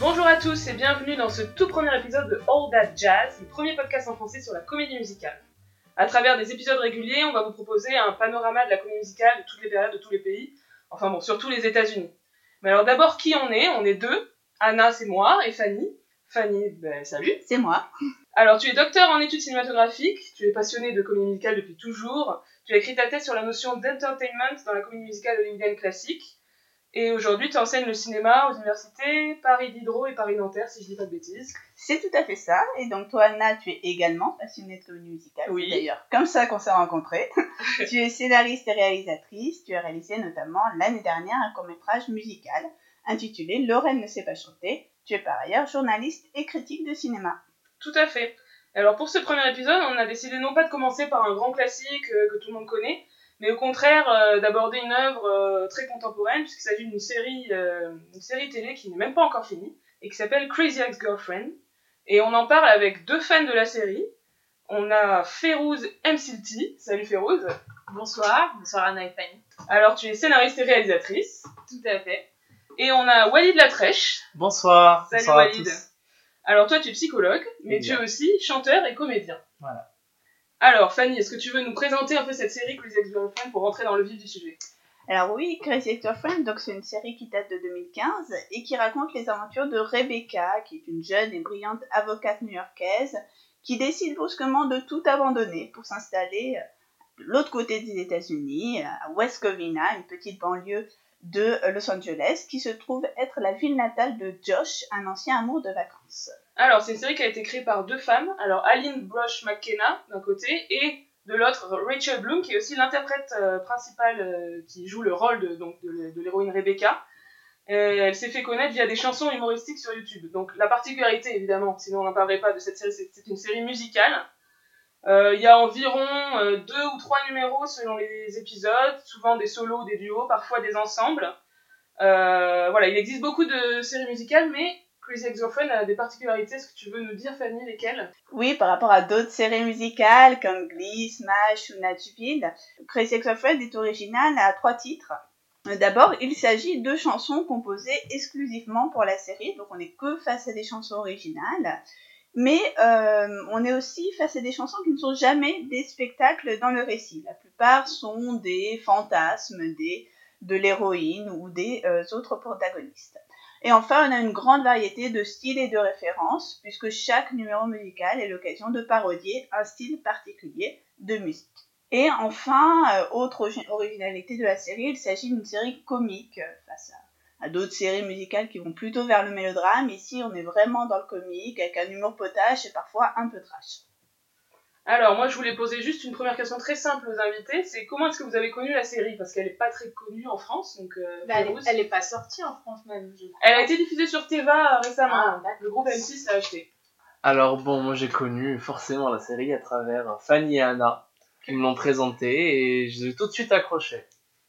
Bonjour à tous et bienvenue dans ce tout premier épisode de All That Jazz, le premier podcast en français sur la comédie musicale. À travers des épisodes réguliers, on va vous proposer un panorama de la comédie musicale de toutes les périodes, de tous les pays, enfin bon, surtout les États-Unis. Mais alors d'abord, qui on est? On est deux. Anna, c'est moi, et Fanny. Fanny, ben salut. C'est moi. Alors, tu es docteur en études cinématographiques, tu es passionné de comédie musicale depuis toujours, tu as écrit ta thèse sur la notion d'entertainment dans la comédie musicale hollywoodienne classique, et aujourd'hui tu enseignes le cinéma aux universités Paris Diderot et Paris Nanterre, si je dis pas de bêtises. C'est tout à fait ça. Et donc toi, Anna, tu es également passionnée de comédie musicale. Oui. D'ailleurs, comme ça qu'on s'est rencontrés. tu es scénariste et réalisatrice. Tu as réalisé notamment l'année dernière un court-métrage musical intitulé Lorraine ne sait pas chanter. Tu es par ailleurs journaliste et critique de cinéma. Tout à fait. Alors pour ce premier épisode, on a décidé non pas de commencer par un grand classique euh, que tout le monde connaît, mais au contraire euh, d'aborder une œuvre euh, très contemporaine, puisqu'il s'agit d'une série, euh, une série télé qui n'est même pas encore finie, et qui s'appelle Crazy Ex-Girlfriend. Et on en parle avec deux fans de la série. On a Férouz Msilti. Salut Férouz. Bonsoir, bonsoir Anna et Fanny. Alors tu es scénariste et réalisatrice. Tout à fait. Et on a Walid Latrèche. Bonsoir. Salut bonsoir à Walid. tous. Alors toi tu es psychologue, mais tu es aussi chanteur et comédien. Voilà. Alors Fanny, est-ce que tu veux nous présenter un peu cette série Crazy Ex-Girlfriend pour rentrer dans le vif du sujet? Alors oui, Crazy Ex-Girlfriend, donc c'est une série qui date de 2015 et qui raconte les aventures de Rebecca, qui est une jeune et brillante avocate new-yorkaise qui décide brusquement de tout abandonner pour s'installer euh, de l'autre côté des États-Unis, à West Covina, une petite banlieue de euh, Los Angeles, qui se trouve être la ville natale de Josh, un ancien amour de vacances. Alors c'est une série qui a été créée par deux femmes. Alors Aline Brosh McKenna d'un côté et de l'autre Rachel Bloom qui est aussi l'interprète euh, principale euh, qui joue le rôle de, donc, de, l'héroïne Rebecca. Euh, elle s'est fait connaître via des chansons humoristiques sur YouTube. Donc la particularité évidemment, sinon on n'en parlerait pas de cette série, c'est une série musicale. Il y a environ deux ou trois numéros selon les épisodes, souvent des solos des duos, parfois des ensembles. Voilà, il existe beaucoup de séries musicales, mais Crazy Ex-Girlfriend a des particularités. Est-ce que tu veux nous dire, Fanny, lesquelles? Oui, par rapport à d'autres séries musicales comme Glee, Smash ou Nashville, Crazy Ex-Girlfriend est originale à trois titres. D'abord, il s'agit de chansons composées exclusivement pour la série, donc on n'est que face à des chansons originales. Mais euh, on est aussi face à des chansons qui ne sont jamais des spectacles dans le récit. La plupart sont des fantasmes des, de l'héroïne ou des euh, autres protagonistes. Et enfin, on a une grande variété de styles et de références, puisque chaque numéro musical est l'occasion de parodier un style particulier de musique. Et enfin, euh, autre origi- originalité de la série, il s'agit d'une série comique euh, face à, à d'autres séries musicales qui vont plutôt vers le mélodrame. Ici, on est vraiment dans le comique, avec un humour potache et parfois un peu trash. Alors, moi, je voulais poser juste une première question très simple aux invités. C'est comment est-ce que vous avez connu la série? Parce qu'elle n'est pas très connue en France, donc euh, Bah, elle, est, Férouz. elle est pas sortie en France même. Je... Elle a été diffusée sur Teva euh, récemment. Ah, le groupe M6 l'a acheté. Alors bon, moi j'ai connu forcément la série à travers Fanny et Anna qui me l'ont présentée et je l'ai tout de suite accroché.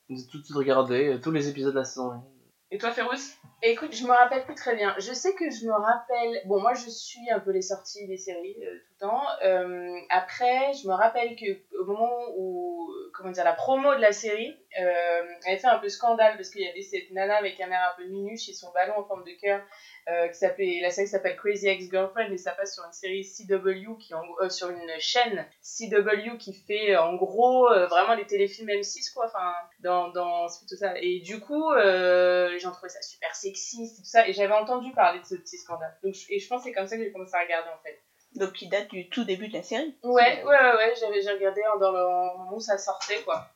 J'ai tout de suite regardé euh, tous les épisodes de la saison 1. Et toi, Férouz Écoute, je me rappelle plus très bien. Je sais que je me rappelle. Bon, moi, je suis un peu les sorties des séries euh, tout Euh, après, je me rappelle que au moment où, comment dire, la promo de la série, euh, elle fait un peu scandale parce qu'il y avait cette nana avec un air un peu minuche et son ballon en forme de cœur. euh, qui s'appelait la série s'appelle Crazy Ex-Girlfriend et ça passe sur une série CW qui en, euh, sur une chaîne CW qui fait en gros vraiment des téléfilms M6 quoi enfin dans dans tout ça et du coup les gens trouvaient ça super et tout ça et j'avais entendu parler de ce petit scandale donc et je pense que c'est comme ça que j'ai commencé à regarder en fait Donc, qui date du tout début de la série. ouais ouais ouais, ouais j'avais j'ai regardé dans le moment où ça sortait quoi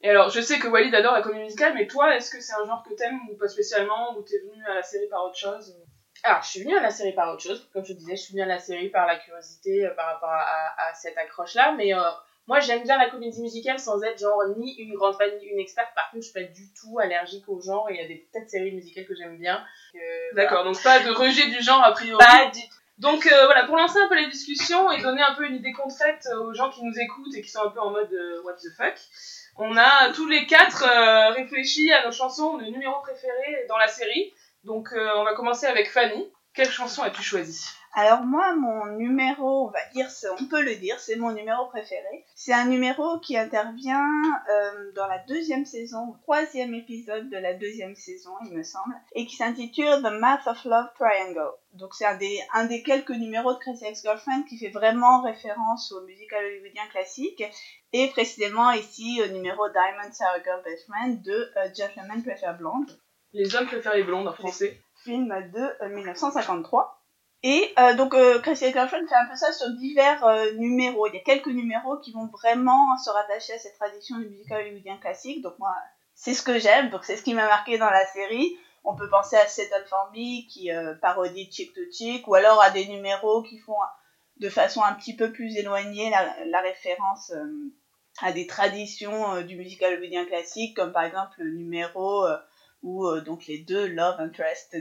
Et alors, je sais que Walid adore la comédie musicale, mais toi, est-ce que c'est un genre que t'aimes ou pas spécialement, ou t'es venu à la série par autre chose? Alors, je suis venue à la série par autre chose. Comme je te disais, je suis venue à la série par la curiosité, euh, par rapport à, à- cette accroche-là. Mais euh, moi, j'aime bien la comédie musicale sans être genre ni une grande fan ni une experte. Par contre, je suis pas du tout allergique au genre. et Il y a des tas de séries musicales que j'aime bien. D'accord, donc pas de rejet du genre a priori? Pas du tout. Donc euh, voilà, pour lancer un peu les discussions et donner un peu une idée concrète euh, aux gens qui nous écoutent et qui sont un peu en mode euh, what the fuck, on a tous les quatre euh, réfléchi à nos chansons, nos numéros préférés dans la série. Donc euh, on va commencer avec Fanny. Quelle chanson as-tu choisi alors moi, mon numéro, on va dire, on peut le dire, c'est mon numéro préféré. C'est un numéro qui intervient euh, dans la deuxième saison, troisième épisode de la deuxième saison, il me semble, et qui s'intitule The Math of Love Triangle. Donc c'est un des, un des quelques numéros de Crazy Ex-Girlfriend qui fait vraiment référence au musical hollywoodien classique, et précisément ici au numéro Diamond Sarah Girl Best Friend de uh, Gentlemen Prefer Blonde. Les hommes préfèrent les blondes en français. Film de 1953. Et euh, donc, euh, Christian Girlfriend fait un peu ça sur divers euh, numéros. Il y a quelques numéros qui vont vraiment se rattacher à cette tradition du musical hollywoodien classique. Donc moi, c'est ce que j'aime. Donc c'est ce qui m'a marqué dans la série. On peut penser à Settle for Me qui parodie Chick to Chick, ou alors à des numéros qui font de façon un petit peu plus éloignée la, la référence à des traditions du musical hollywoodien classique, comme par exemple le numéro où euh, donc les deux love interest de,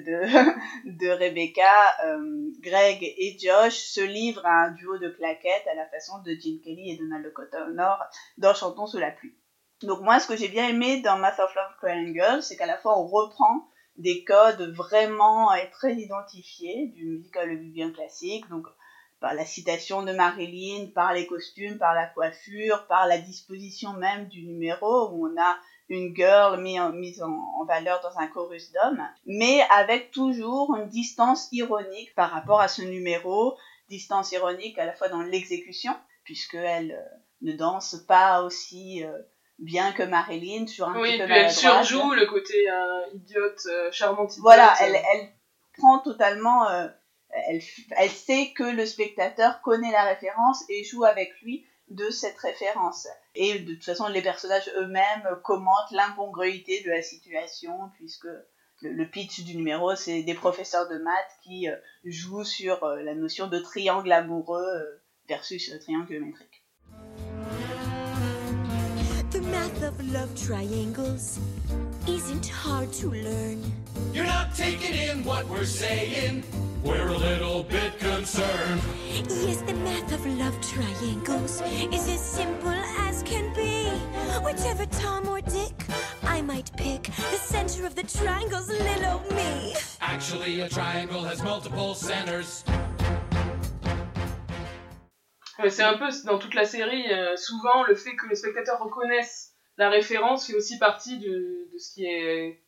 de Rebecca, euh, Greg et Josh, se livrent à un duo de claquettes à la façon de Gene Kelly et Donald O'Connor dans Chantons sous la pluie. Donc moi, ce que j'ai bien aimé dans Math of Love Triangle, c'est qu'à la fois on reprend des codes vraiment et très identifiés du musical bien classique, donc par la citation de Marilyn, par les costumes, par la coiffure, par la disposition même du numéro, où on a une girl mise en, mise en, valeur dans un chorus d'hommes, mais avec toujours une distance ironique par rapport à ce numéro, distance ironique à la fois dans l'exécution, puisqu'elle euh, ne danse pas aussi euh, bien que Marilyn, sur un oui, petit peu puis elle surjoue le côté euh, idiote, euh, charmante idiote. Voilà, elle, elle prend totalement... Elle, elle sait que le spectateur connaît la référence et joue avec lui de cette référence. Et de toute façon, les personnages eux-mêmes commentent l'incongruité de la situation, puisque le, pitch du numéro, c'est des professeurs de maths qui euh, jouent sur euh, la notion de triangle amoureux euh, versus le triangle géométrique. Isn't hard to learn. You're not taking in what we're saying. We're a little bit concerned. Yes, the math of love triangles is as simple as can be. Whichever Tom or Dick I might pick, the center of the triangle's little me. Actually, a triangle has multiple centers. Euh, c'est un peu dans toute la série, euh, souvent le fait que les spectateurs reconnaissent la référence fait aussi partie de, de ce qui est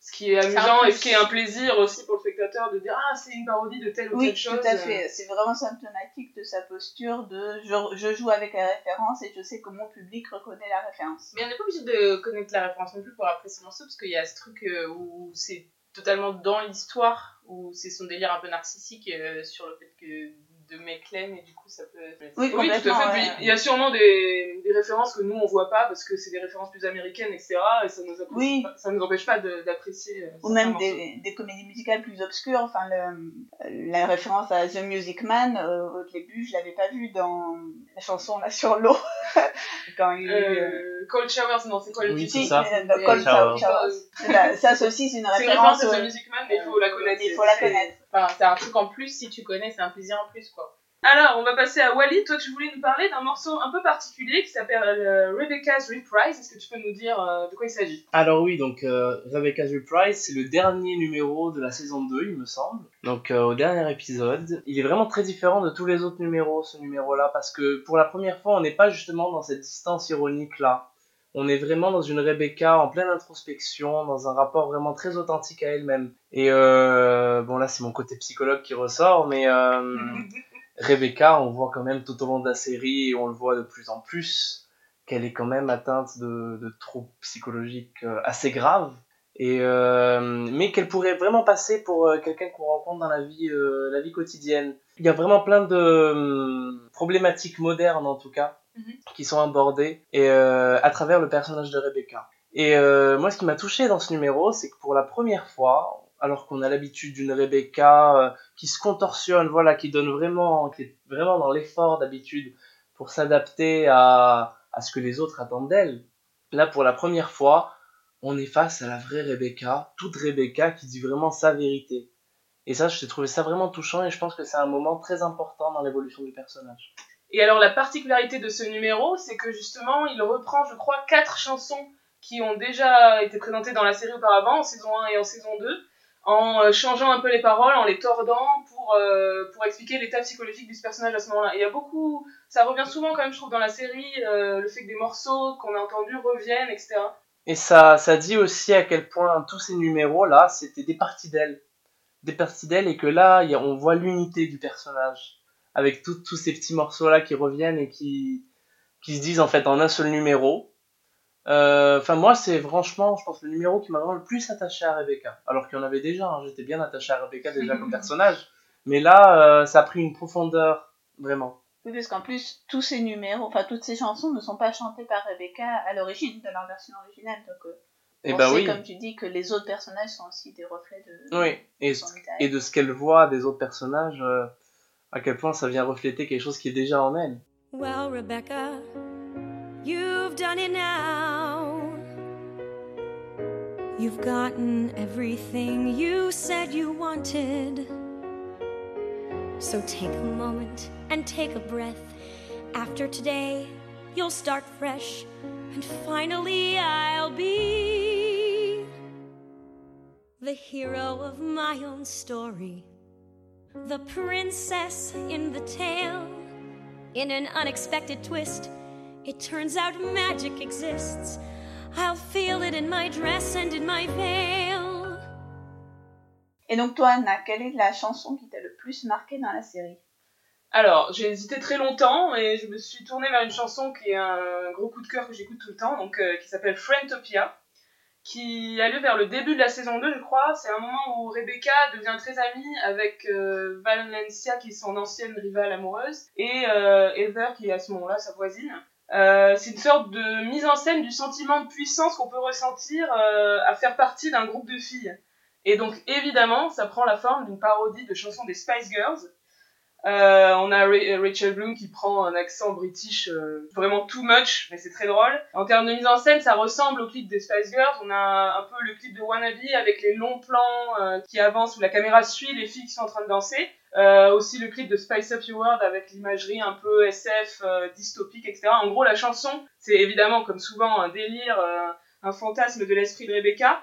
ce qui est amusant et ce qui est un plaisir aussi pour le spectateur de dire ah c'est une parodie de telle ou Oui, telle chose. tout à fait. C'est vraiment symptomatique de sa posture de je, je joue avec la référence et je sais que mon public reconnaît la référence. Mais on n'est pas obligé de connaître la référence non plus pour apprécier le morceau, parce qu'il y a ce truc euh, où c'est totalement dans l'histoire, où c'est son délire un peu narcissique euh, sur le fait que de l'aiment, et du coup ça peut... Oui, Oui, tout à fait. ouais. Il y a sûrement des, des références que nous on voit pas parce que c'est des références plus américaines, etc. Et ça nous, apprécie Oui. pas- ça nous empêche pas de- d'apprécier. euh, Ou même des, des comédies musicales plus obscures. Enfin, le, la référence à The Music Man, euh, au début, je l'avais pas vu dans la chanson là sur l'eau. Quand il euh, Euh, Cold Showers, non, c'est quoi le Oui, titre ça. Cold Shower. Shower. C'est la- Ça, c'est aussi, c'est une C'est une référence. référence à The Music Man, mais il faut la connaître. il faut la connaître. C'est un truc en plus, si tu connais, c'est un plaisir en plus, quoi. Alors, on va passer à Wally. Toi, tu voulais nous parler d'un morceau un peu particulier qui s'appelle euh, Rebecca's Reprise. Est-ce que tu peux nous dire euh, de quoi il s'agit? Alors oui, donc euh, Rebecca's Reprise, c'est le dernier numéro de la saison 2, il me semble. Donc au dernier épisode. Il est vraiment très différent de tous les autres numéros, ce numéro-là, parce que pour la première fois, on n'est pas justement dans cette distance ironique-là. On est vraiment dans une Rebecca en pleine introspection, dans un rapport vraiment très authentique à elle-même. Et euh, bon là, c'est mon côté psychologue qui ressort, mais euh, Rebecca, on voit quand même tout au long de la série, et on le voit de plus en plus, qu'elle est quand même atteinte de, de troubles psychologiques euh, assez graves. Et euh, mais qu'elle pourrait vraiment passer pour quelqu'un qu'on rencontre dans la vie, la vie quotidienne. Il y a vraiment plein de euh, problématiques modernes en tout cas Mhm. qui sont abordées et euh, à travers le personnage de Rebecca. Et euh, moi, ce qui m'a touché dans ce numéro, c'est que pour la première fois, alors qu'on a l'habitude d'une Rebecca euh, qui se contorsionne, voilà, qui donne vraiment, qui est vraiment dans l'effort d'habitude pour s'adapter à, à ce que les autres attendent d'elle. Là, pour la première fois, on est face à la vraie Rebecca, toute Rebecca qui dit vraiment sa vérité. Et ça, j'ai trouvé ça vraiment touchant et je pense que c'est un moment très important dans l'évolution du personnage. Et alors, la particularité de ce numéro, c'est que justement, il reprend, je crois, quatre chansons qui ont déjà été présentées dans la série auparavant, en saison 1 et en saison 2, en euh, changeant un peu les paroles, en les tordant pour, euh, pour expliquer l'état psychologique du personnage à ce moment-là. Il y a beaucoup, ça revient souvent quand même, je trouve, dans la série, euh, le fait que des morceaux qu'on a entendus reviennent, etc. Et ça, ça dit aussi à quel point tous ces numéros-là, c'était des parties d'elle. Des parties d'elle, et que là, on voit l'unité du personnage. Avec tous ces petits morceaux-là qui reviennent et qui, qui se disent en fait en un seul numéro. Euh, Enfin, moi, c'est franchement, je pense, le numéro qui m'a vraiment le plus attaché à Rebecca. Alors qu'il y en avait déjà, hein, j'étais bien attaché à Rebecca déjà comme personnage. Mais là, euh, ça a pris une profondeur, vraiment. Oui, parce qu'en plus, tous ces numéros, enfin toutes ces chansons ne sont pas chantées par Rebecca à l'origine de leur version originale. Donc, euh, Et on bah sait, oui. comme tu dis, que les autres personnages sont aussi des reflets de, Oui, et, son et de ce qu'elle voit des autres personnages, à quel point ça vient refléter quelque chose qui est déjà en elle. Well, Rebecca, you've done it now. You've gotten everything you said you wanted. So take a moment and take a breath. After today, you'll start fresh, and finally, I'll be the hero of my own story, the princess in the tale. In an unexpected twist, it turns out magic exists. I'll feel it in my dress and in my veil. Et donc, toi, Anna, quelle est la chanson qui t'a le plus marqué dans la série? Alors, j'ai hésité très longtemps et je me suis tournée vers une chanson qui est un gros coup de cœur que j'écoute tout le temps, donc euh, qui s'appelle Friendtopia, qui a lieu vers le début de la saison 2, je crois. C'est un moment où Rebecca devient très amie avec euh, Valencia, qui est son ancienne rivale amoureuse, et euh, Heather, qui est à ce moment-là sa voisine. Euh, c'est une sorte de mise en scène du sentiment de puissance qu'on peut ressentir euh, à faire partie d'un groupe de filles. Et donc, évidemment, ça prend la forme d'une parodie de chansons des Spice Girls. Euh, on a Ra- Rachel Bloom qui prend un accent british euh, vraiment too much, mais c'est très drôle. En termes de mise en scène, ça ressemble au clip des Spice Girls. On a un peu le clip de Wannabe avec les longs plans euh, qui avancent où la caméra suit les filles qui sont en train de danser. Euh, aussi le clip de Spice Up Your World avec l'imagerie un peu SF, euh, dystopique, etc. En gros, la chanson, c'est évidemment, comme souvent, un délire, euh, un fantasme de l'esprit de Rebecca.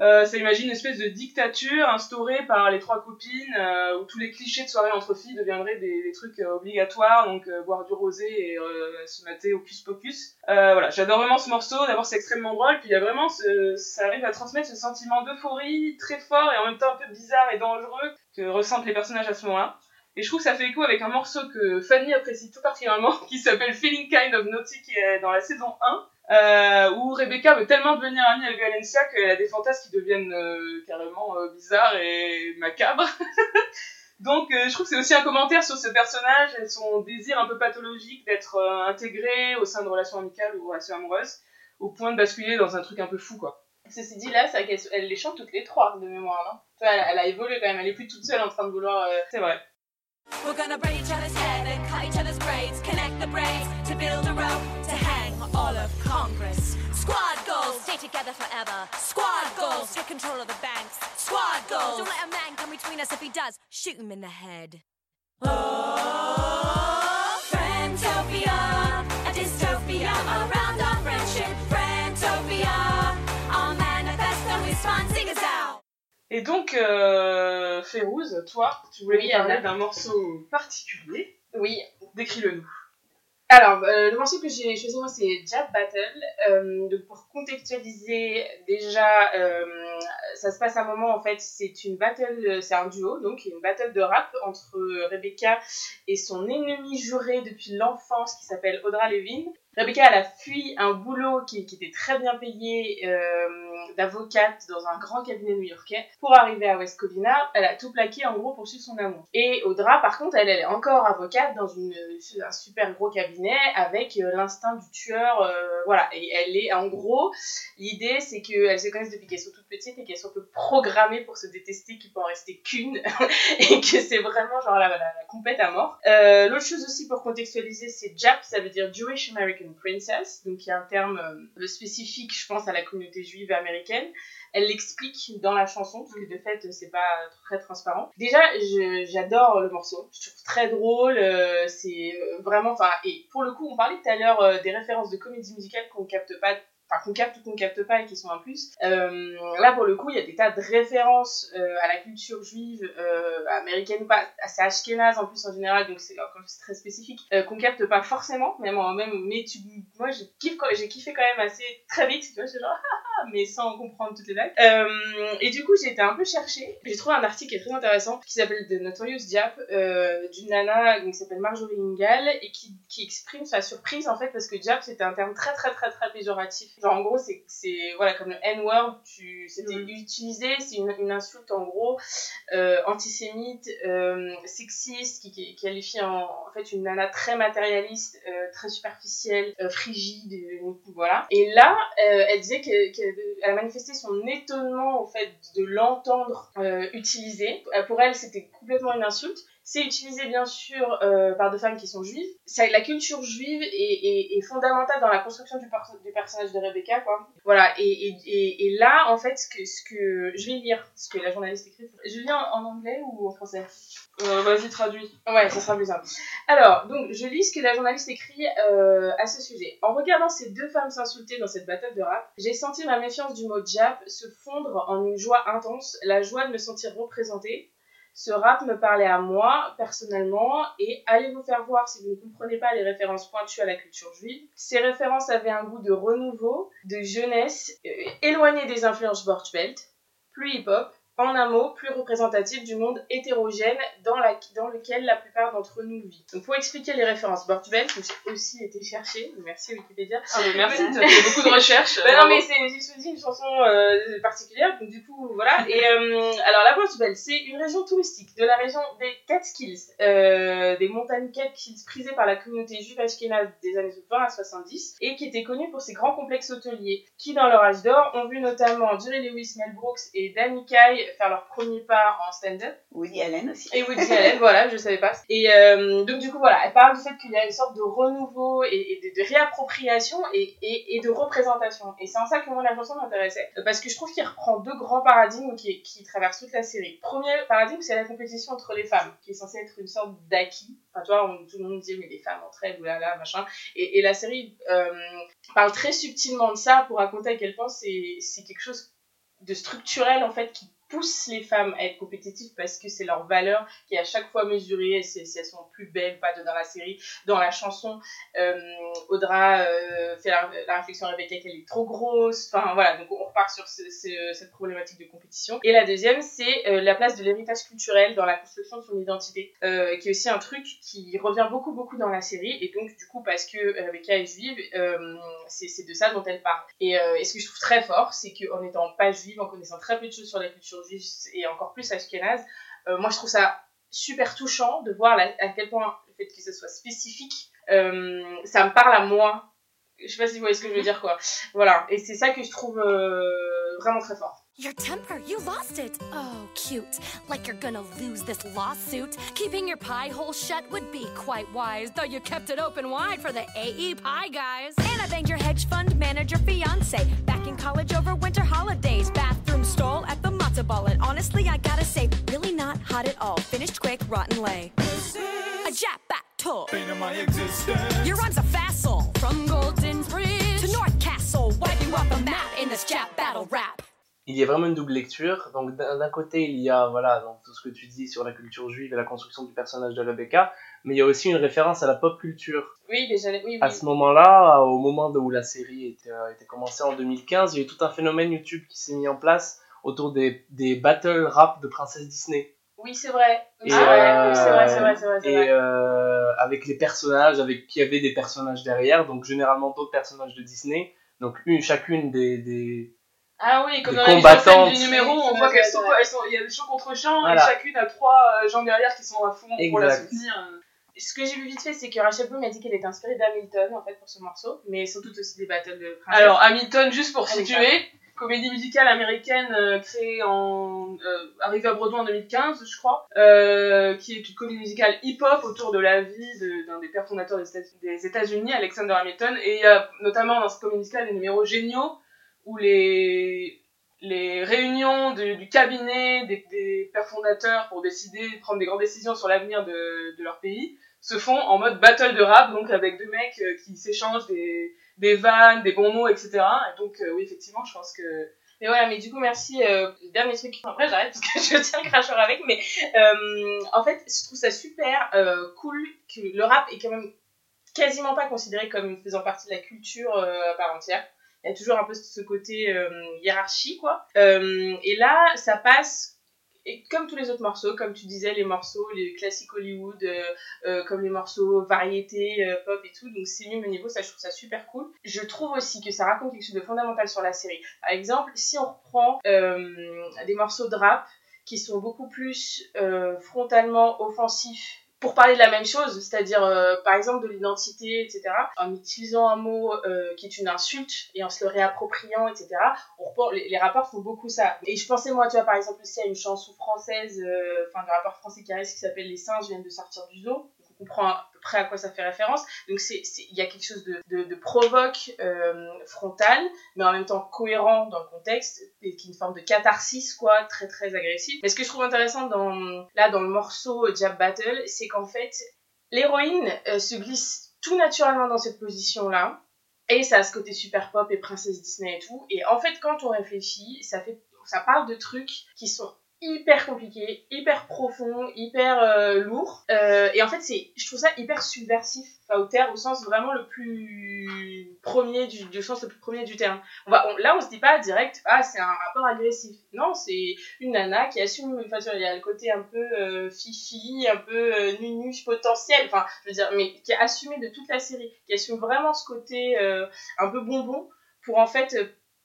Euh, ça imagine une espèce de dictature instaurée par les trois copines euh, où tous les clichés de soirée entre filles deviendraient des, trucs euh, obligatoires, donc euh, boire du rosé et se mater au cus pocus. Voilà, j'adore vraiment ce morceau. D'abord, c'est extrêmement drôle, puis il y a vraiment ce, ça arrive à transmettre ce sentiment d'euphorie très fort et en même temps un peu bizarre et dangereux que ressentent les personnages à ce moment-là. Et je trouve que ça fait écho avec un morceau que Fanny apprécie tout particulièrement, qui s'appelle Feeling Kind of Naughty, qui est dans la saison 1 euh, où Rebecca veut tellement devenir amie avec Valencia qu'elle a des fantasmes qui deviennent euh, carrément euh, bizarres et macabres. Donc euh, je trouve que c'est aussi un commentaire sur ce personnage et son désir un peu pathologique d'être euh, intégré au sein de relations amicales ou relations amoureuses, au point de basculer dans un truc un peu fou quoi. Ceci dit, là, c'est qu'elle elle les chante toutes les trois de mémoire, non? Vois, elle, elle a évolué quand même, elle est plus toute seule en train de vouloir. euh, C'est vrai. We're gonna braid each other's hair, then cut each other's braids, connect the braids to build a rope all of Congress. Squad goals, stay together forever. Squad goals, take control of the banks. Squad goals, don't let a man come between us. If he does, shoot him in the head. Oh, Friendtopia, a dystopia around our friendship. Friendtopia, our manifesto is fun, sing us out. Et donc, euh, Férouz, toi, tu voulais Oui, parler d'un morceau particulier. Oui. Décris-le nous. Alors, euh, le morceau que j'ai choisi, moi, c'est Jab Battle. Euh, donc, pour contextualiser, déjà, euh, ça se passe à un moment, en fait, c'est une battle, euh, c'est un duo, donc une battle de rap entre Rebecca et son ennemi juré depuis l'enfance qui s'appelle Audra Levine. Rebecca, elle a fui un boulot qui, était très bien payé euh, d'avocate dans un grand cabinet new-yorkais pour arriver à West Covina. Elle a tout plaqué en gros pour suivre son amour. Et Audra, par contre, elle, est encore avocate dans un super gros cabinet avec euh, l'instinct du tueur. euh, voilà, et elle est en gros, l'idée c'est qu'elles se connaissent depuis qu'elles sont toutes petites et qu'elles sont un peu programmées pour se détester, qu'il peut en rester qu'une et que c'est vraiment genre la, la, la compète à mort. L'autre chose aussi pour contextualiser, c'est JAP, ça veut dire Jewish American Princess, donc y a un terme euh, spécifique, je pense, à la communauté juive américaine. Elle l'explique dans la chanson, parce que de fait, c'est pas très transparent. Déjà, j'adore le morceau, je trouve très drôle, euh, c'est euh, vraiment, enfin, et pour le coup, on parlait tout à l'heure des références de comédie musicale qu'on capte pas enfin qu'on capte ou qu'on capte pas et qui sont un plus. Euh, là pour le coup il y a des tas de références euh, à la culture juive euh, américaine pas, assez ashkénaze en plus en général donc c'est très spécifique euh, qu'on capte pas forcément même en- même mais tu moi j'ai kiffé quand même assez très vite tu vois c'est genre ah, ah, mais sans comprendre toutes les blagues. Euh, et du coup j'ai été un peu chercher j'ai trouvé un article qui est très intéressant qui s'appelle The Notorious Diap euh, d'une nana donc, qui s'appelle Marjorie Ingal et qui, qui exprime sa surprise en fait parce que Diap c'était un terme très très très très péjoratif genre en gros c'est c'est voilà comme le N-word tu c'était Mm. utilisé c'est une, une insulte en gros euh, antisémite euh, sexiste qui, qui qualifie en, en fait une nana très matérialiste euh, très superficielle frigide voilà. Et là elle disait que- qu'elle elle a manifesté son étonnement au fait de l'entendre utilisé Euh, pour elle c'était complètement une insulte c'est utilisé bien sûr euh, par des femmes qui sont juives. La culture juive est, est, est fondamentale dans la construction du, per- du personnage de Rebecca, quoi. Voilà. Et, et, et, et là, en fait, ce que, ce que je vais lire, ce que la journaliste écrit. Je lis en, en anglais ou en français? Euh, Vas-y, traduis. Ouais, ça sera plus simple. Alors, donc, je lis ce que la journaliste écrit euh, à ce sujet. En regardant ces deux femmes s'insulter dans cette bataille de rap, j'ai senti ma méfiance du mot Jap se fondre en une joie intense, la joie de me sentir représentée. Ce rap me parlait à moi, personnellement, et allez vous faire voir si vous ne comprenez pas les références pointues à la culture juive. Ces références avaient un goût de renouveau, de jeunesse, euh, éloigné des influences Belt, plus hip-hop, en un mot, plus représentatif du monde hétérogène dans, la, dans lequel la plupart d'entre nous vivent. Donc pour expliquer les références Belt, j'ai aussi été chercher, merci Wikipédia. Ah, mais merci, tu as fait beaucoup de recherches. Bah non mais c'est j'ai choisi une chanson euh, particulière donc du coup voilà et euh, alors la Portugal c'est une région touristique de la région des Catskills euh, des montagnes Catskills prisées par la communauté juive ashkénaze des années 20 à 70 et qui était connue pour ses grands complexes hôteliers qui dans leur âge d'or ont vu notamment Jerry Lewis, Mel Brooks et Danny Kaye faire leur premier pas en stand-up Woody Allen aussi. et Woody Allen, voilà, je savais pas. Et euh, donc du coup, voilà, elle parle du fait qu'il y a une sorte de renouveau et, et de, de réappropriation et, et, et de représentation. Et c'est en ça que moi la chanson m'intéressait, euh, parce que je trouve qu'il reprend deux grands paradigmes qui, qui traversent toute la série. Premier paradigme, c'est la compétition entre les femmes, qui est censée être une sorte d'acquis. Enfin, tu vois, on- tout le monde dit, mais les femmes entre elles, oulala, machin. Et, la série euh, parle très subtilement de ça pour raconter à quel point c'est quelque chose de structurel, en fait, qui pousse les femmes à être compétitives parce que c'est leur valeur qui est à chaque fois mesurée. Si elles sont plus belles pas dans la série dans la chanson euh, Audra euh, fait la, réflexion à Rebecca qu'elle est trop grosse. Enfin voilà. Donc on repart sur ce- ce- cette problématique de compétition. Et la deuxième c'est euh, la place de l'héritage culturel dans la construction de son identité. Qui est aussi un truc qui revient beaucoup beaucoup dans la série. Et donc du coup parce que Rebecca est juive c'est de ça dont elle parle. Et, et ce que je trouve très fort c'est qu'en étant pas juive en connaissant très peu de choses sur la culture et encore plus ashkénaze euh, moi je trouve ça super touchant de voir la- à quel point le fait que ce soit spécifique, euh, ça me parle à moi. Je sais pas si vous voyez ce que je veux dire, quoi. Voilà, et c'est ça que je trouve euh, vraiment très fort. Your temper, you lost it. Oh, cute. Like you're gonna lose this lawsuit. Keeping your pie hole shut would be quite wise, though you kept it open wide for the AE Pie guys. And I banged your hedge fund manager fiance back in college over winter holidays. Stall at the matzo ball, and honestly, I gotta say, really not hot at all. Finished quick, rotten lay. A jap back tour. Pain of my existence. Your rhymes are facile. From Golden Bridge to North Castle, wipe you off the map in this jap battle rap. il y a vraiment une double lecture. Donc d'un côté, il y a voilà donc, tout ce que tu dis sur la culture juive et la construction du personnage de Rebecca, mais il y a aussi une référence à la pop culture. Oui, déjà, oui, oui. À ce moment-là, au moment où la série était, euh, était commencée en 2015, il y a eu tout un phénomène YouTube qui s'est mis en place autour des, des battle rap de princesse Disney. Oui, c'est vrai. Et, vrai, euh, oui, c'est vrai, c'est vrai, c'est vrai. Et vrai. euh, avec les personnages, avec qui avait des personnages derrière, donc généralement d'autres personnages de Disney. Donc une, chacune des, des, Ah oui, comme des dans combattantes. du numéro, on voit qu'elles sont, elles sont, il y a le chant contre chant Voilà. et chacune a trois euh, gens derrière qui sont à fond pour la soutenir. Ce que j'ai vu vite fait, c'est que Rachel Bloom a dit qu'elle était inspirée d'Hamilton, en fait, pour ce morceau, mais sans doute aussi des battles de princesse. Alors, Hamilton, juste pour situer, comédie musicale américaine euh, créée en. Euh, arrivée à Broadway en 2015, je crois, euh, qui est une comédie musicale hip-hop autour de la vie d'un des pères fondateurs des États- des États-Unis, Alexander Hamilton. Et il y a notamment dans cette comédie musicale des numéros géniaux où les les réunions du, cabinet des, des pères fondateurs pour décider, prendre des grandes décisions sur l'avenir de, de leur pays, se font en mode battle de rap, donc avec deux mecs qui s'échangent des, des vannes, des bons mots, etc. Et donc, oui, effectivement, je pense que mais voilà, mais du coup, merci. Euh, dernier truc, après j'arrête parce que je tiens le cracheur avec, mais euh, en fait, je trouve ça super euh, cool que le rap est quand même quasiment pas considéré comme faisant partie de la culture euh, à part entière. Il y a toujours un peu ce côté euh, hiérarchie, quoi. et là, ça passe et comme tous les autres morceaux, comme tu disais, les morceaux, les classiques Hollywood, euh, euh, comme les morceaux variété, euh, pop et tout, donc c'est mieux au niveau, ça je trouve ça super cool. Je trouve aussi que ça raconte quelque chose de fondamental sur la série. Par exemple, si on reprend des morceaux de rap qui sont beaucoup plus frontalement offensifs pour parler de la même chose, c'est-à-dire euh, par exemple de l'identité, etc., en utilisant un mot euh, qui est une insulte et en se le réappropriant, etc., on les, les, rapports font beaucoup ça. Et je pensais moi, tu vois, par exemple aussi à une chanson française, euh, enfin de rapport français qui reste qui s'appelle Les singes viennent de sortir du zoo, comprend à peu près à quoi ça fait référence. Donc il y a quelque chose de, de, provoque euh, frontal, mais en même temps cohérent dans le contexte, et qui est une forme de catharsis quoi, très très agressif. Mais ce que je trouve intéressant dans là dans le morceau Jab Battle, c'est qu'en fait l'héroïne euh, se glisse tout naturellement dans cette position là. Et ça a ce côté super pop et princesse Disney et tout. Et en fait, quand on réfléchit, ça fait, ça parle de trucs qui sont hyper compliqué, hyper profond, hyper euh, lourd. Euh, et en fait, c'est, je trouve ça hyper subversif, au terme, au sens vraiment le plus premier du, sens le plus premier du terme. On va, là, on se dit pas direct, ah, c'est un rapport agressif. Non, c'est une nana qui assume, enfin, il y a le côté un peu euh, fifi, un peu nunuche potentiel, enfin, je veux dire, mais qui a assumé de toute la série, qui assume vraiment ce côté un peu bonbon pour en fait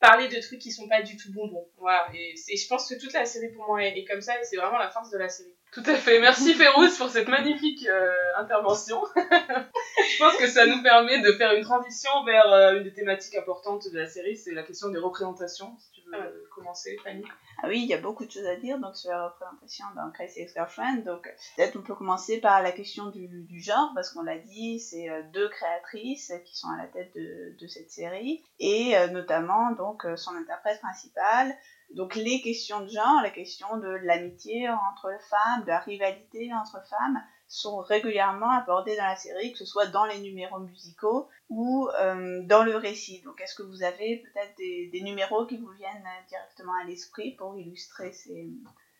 parler de trucs qui sont pas du tout bonbons. Voilà. Et, je pense que toute la série pour moi est, comme ça et c'est vraiment la force de la série. Tout à fait. Merci Férouz pour cette magnifique euh, intervention. je pense que ça nous permet de faire une transition vers euh, une des thématiques importantes de la série, c'est la question des représentations. Veux euh, commencer, Fanny. Ah oui, il y a beaucoup de choses à dire donc sur la représentation dans Crazy Ex-Girlfriend. Donc peut-être on peut commencer par la question du, du genre parce qu'on l'a dit, c'est deux créatrices qui sont à la tête de, de cette série et notamment donc son interprète principale donc les questions de genre, la question de l'amitié entre femmes, de la rivalité entre femmes, sont régulièrement abordées dans la série, que ce soit dans les numéros musicaux ou euh, dans le récit. Donc est-ce que vous avez peut-être des, des, numéros qui vous viennent directement à l'esprit pour illustrer ces,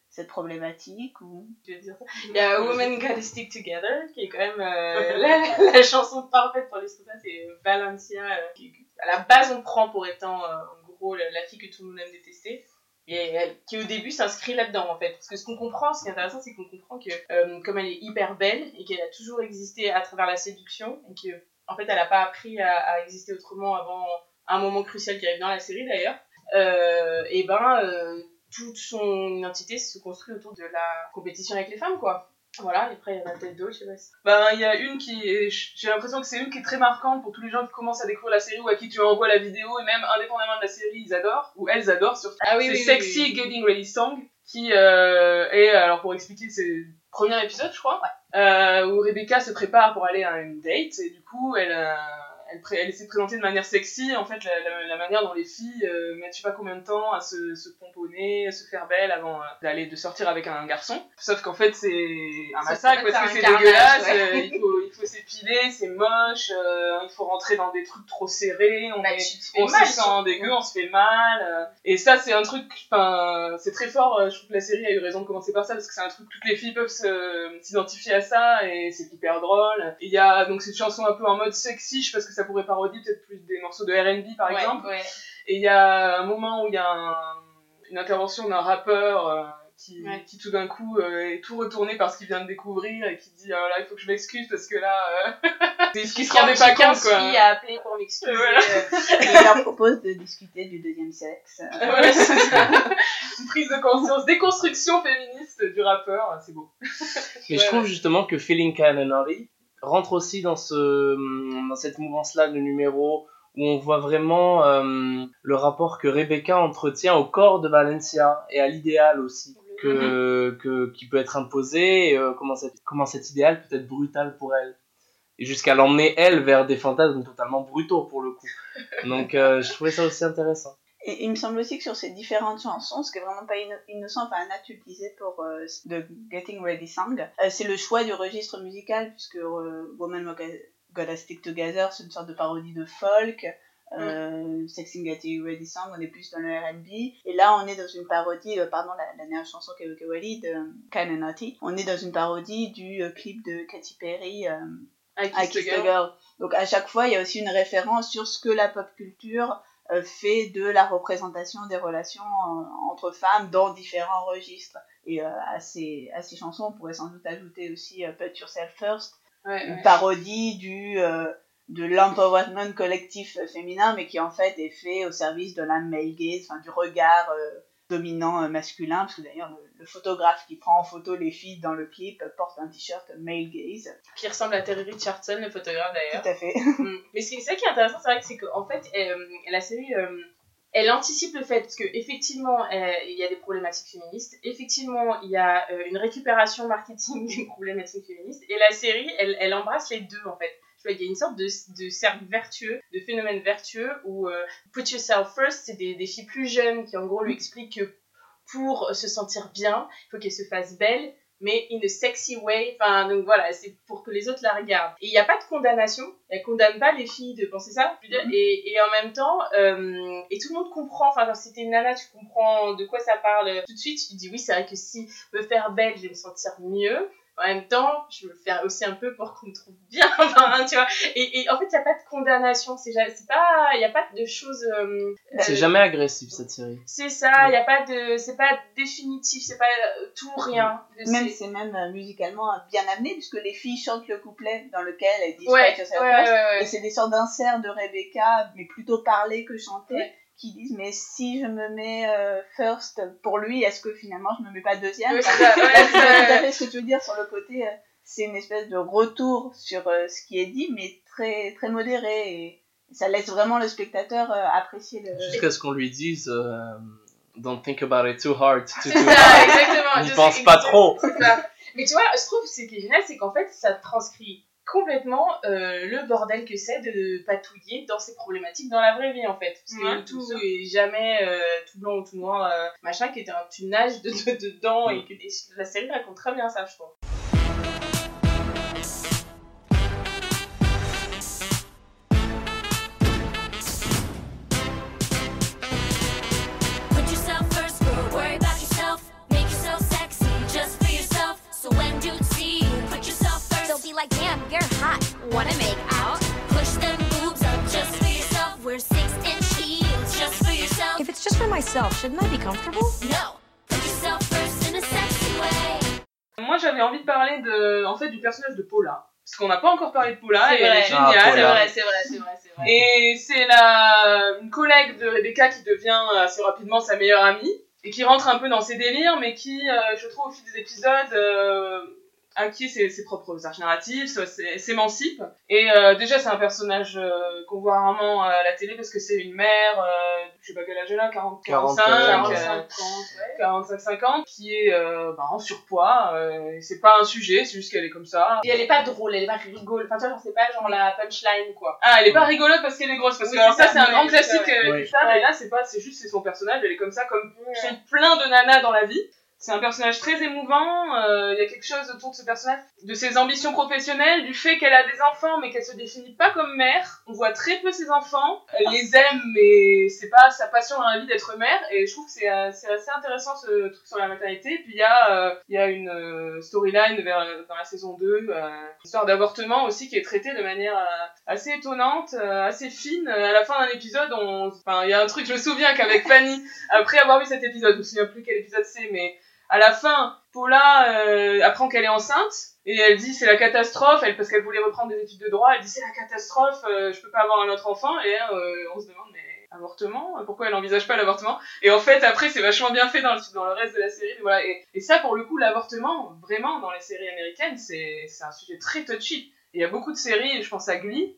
cette problématique ou? Je dire ça. il y a Women Gotta Stick Together qui est quand même euh, la, la, chanson parfaite pour illustrer ça c'est Valencia euh, qui à la base on prend pour étant euh, en gros la, la, fille que tout le monde aime détester et elle, qui au début s'inscrit là-dedans en fait. Parce que ce qu'on comprend, ce qui est intéressant, c'est qu'on comprend que euh, comme elle est hyper belle et qu'elle a toujours existé à travers la séduction et que en fait elle n'a pas appris à, exister autrement avant un moment crucial qui arrive dans la série d'ailleurs, euh, et ben euh, toute son identité se construit autour de la compétition avec les femmes quoi. Voilà, et après il y en a peut-être d'autres, je sais pas. Ben, il y a une qui est. J'ai l'impression que c'est une qui est très marquante pour tous les gens qui commencent à découvrir la série ou à qui tu envoies la vidéo, et même indépendamment de la série, ils adorent, ou elles adorent surtout. Ah oui, c'est oui, Sexy oui. Getting Ready Song, qui euh, est, alors pour expliquer, c'est le premier épisode, je crois, ouais. euh, où Rebecca se prépare pour aller à une date, et du coup, elle. Euh, elle, elle, essaie de présenter de manière sexy en fait la, la, la manière dont les filles euh, mettent je sais pas combien de temps à se, se pomponner, à se faire belle avant euh, d'aller de sortir avec un garçon. Sauf qu'en fait c'est un massacre parce que c'est dégueulasse, ouais. euh, il faut il faut s'épiler, c'est moche, euh, il faut rentrer dans des trucs trop serrés, on, bah, est, on se sent dégueu, on se fait mal. et ça c'est un truc, enfin c'est très fort. je trouve que la série a eu raison de commencer par ça parce que c'est un truc toutes les filles peuvent s'identifier à ça et c'est hyper drôle. Il y a donc cette chanson un peu en mode sexy, je sais pas ce que ça pourrait parodier peut-être plus des morceaux de R&B par ouais, exemple. Ouais. Et il y a un moment où il y a un- une intervention d'un rappeur euh, qui, Ouais. qui tout d'un coup euh, est tout retourné par ce qu'il vient de découvrir et qui dit ah là il faut que je m'excuse parce que là euh, c'est ce qui se rendait pas compte 15 quoi. filles à appeler pour m'excuser. Voilà. euh, Et il leur propose de discuter du deuxième sexe. Euh, ça. une prise de conscience, déconstruction féministe du rappeur, c'est beau. Mais Ouais, je trouve justement que Feeling Kind and Naughty rentre aussi dans, ce, dans cette mouvance-là de numéro où on voit vraiment euh, le rapport que Rebecca entretient au corps de Valencia et à l'idéal aussi que, que, qui peut être imposé, et, euh, comment, cet, comment cet idéal peut être brutal pour elle. Et jusqu'à l'emmener, elle, vers des fantasmes totalement brutaux pour le coup. Donc euh, je trouvais ça aussi intéressant. Et il me semble aussi que sur ces différentes chansons, ce qui est vraiment pas inno- innocent, enfin un acte utilisé pour euh, de Getting Ready Song, euh, c'est le choix du registre musical, puisque euh, Woman, Gotta Stick Together, c'est une sorte de parodie de folk. Euh, Sexing At You Ready Song, on est plus dans le R&B. Et là, on est dans une parodie, euh, pardon, la, la dernière chanson qu'évoquait Walid, Kinda Naughty. On est dans une parodie du clip de Katy Perry, I I Kissed a Kissed a Girl. Donc à chaque fois, il y a aussi une référence sur ce que la pop culture fait de la représentation des relations euh, entre femmes dans différents registres. Et euh, à, ces, à ces chansons, on pourrait sans doute ajouter aussi euh, Put Yourself First, Ouais, une ouais. parodie du euh, de l'empowerment collectif féminin, mais qui en fait est fait au service de la male gaze, enfin du regard euh, dominant euh, masculin, parce que d'ailleurs le, le photographe qui prend en photo les filles dans le clip porte un t-shirt male gaze. Qui ressemble à Terry Richardson, le photographe d'ailleurs. Tout à fait. Mm. Mais c'est ça qui est intéressant, c'est vrai que c'est qu'en fait, euh, la série, euh, elle anticipe le fait que effectivement, euh, il y a des problématiques féministes. Effectivement, il y a euh, une récupération marketing des problématiques féministes. Et la série, elle, elle embrasse les deux en fait. Il y a une sorte de, de cercle vertueux, de phénomène vertueux où euh, put yourself first, c'est des, des filles plus jeunes qui en gros lui expliquent que pour se sentir bien, il faut qu'elle se fasse belle, mais in a sexy way. Enfin, donc voilà, c'est pour que les autres la regardent. Et il n'y a pas de condamnation. Elle condamne pas les filles de penser ça. Je veux dire, et, et en même temps, euh, et tout le monde comprend. Enfin, quand c'était nana, tu comprends de quoi ça parle tout de suite. Tu te dis oui, c'est vrai que si me faire belle, je vais me sentir mieux. En même temps, je me fais aussi un peu pour qu'on me trouve bien, enfin, tu vois. Et, et en fait, il n'y a pas de condamnation. C'est pas, il n'y a pas de choses. euh, C'est euh, jamais agressif cette série. C'est ça. Il n'y a pas de, c'est pas définitif. C'est pas euh, tout ou rien. Même C'est- même euh, musicalement bien amené, puisque les filles chantent le couplet dans lequel elles disent Ouais, ouais, ouais, ouais. Et c'est des sortes d'inserts de Rebecca, mais plutôt parlés que chantés, Ouais. Qui disent Mais si je me mets euh, first pour lui, est-ce que finalement je me mets pas deuxième? C'est tout à fait ce que tu veux dire sur le côté. euh, c'est une espèce de retour sur euh, ce qui est dit, mais très, très modéré. Et ça laisse vraiment le spectateur euh, apprécier le. Jusqu'à ce qu'on lui dise euh, Don't think about it too hard. Too, too ça, hard. exactement. N'y pense pas trop. ça. Mais tu vois, je trouve que ce qui est génial, c'est qu'en fait, ça transcrit complètement euh, le bordel que c'est de patouiller dans ces problématiques dans la vraie vie en fait. Parce que Ouais, tout est jamais euh, tout blanc ou tout noir euh, machin qui était un tu nages de, de- dedans et que des- la série raconte très bien ça je trouve j'avais envie de parler de en fait du personnage de Paula parce qu'on n'a pas encore parlé de Paula C'est et elle est vrai. Ah, géniale Paula. C'est vrai, c'est vrai, c'est vrai, c'est vrai. Et c'est la une collègue de Rebecca qui devient assez rapidement sa meilleure amie et qui rentre un peu dans ses délires, mais qui, euh, je trouve, au fil des épisodes, euh, acquiert ses, ses propres arcs narratifs, s'é- s'émancipe. Et euh, déjà, c'est un personnage euh, qu'on voit rarement à la télé parce que c'est une mère, euh, je sais pas quel âge elle a, 40, 45, 40, euh, 45 45-50, qui est euh, bah, en surpoids. Euh, c'est pas un sujet, c'est juste qu'elle est comme ça. Et elle est pas drôle, elle est pas rigole. Enfin, tu vois, genre, c'est pas genre la punchline, quoi. Ah, elle est pas rigolote parce qu'elle est grosse, parce Oui, que alors ça, ça, c'est un grand c'est ça, classique ouais. euh, Ouais. et là, c'est pas, c'est juste, c'est son personnage, elle est comme ça, comme sont plein de nanas dans la vie. C'est un personnage très émouvant, euh, il y a quelque chose autour de ce personnage, de ses ambitions professionnelles, du fait qu'elle a des enfants, mais qu'elle se définit pas comme mère. On voit très peu ses enfants, elle les aime, mais c'est pas sa passion dans la vie d'être mère, et je trouve que c'est euh, assez intéressant ce truc sur la maternité. Puis il y a, euh, il y a une storyline vers, dans la saison 2, euh, histoire d'avortement aussi, qui est traitée de manière assez étonnante, assez fine. À la fin d'un épisode, on, enfin, il y a un truc, je me souviens qu'avec Fanny, après avoir vu cet épisode, je me souviens plus quel épisode c'est, mais à la fin, Paula euh, apprend qu'elle est enceinte et elle dit c'est la catastrophe, parce qu'elle voulait reprendre des études de droit, elle dit c'est la catastrophe, euh, je peux pas avoir un autre enfant. Et euh, on se demande mais avortement, pourquoi elle envisage pas l'avortement? Et en fait après c'est vachement bien fait dans le, reste de la série, et, ça pour le coup l'avortement vraiment dans les séries américaines c'est un sujet très touchy. Il y a beaucoup de séries, je pense à Glee,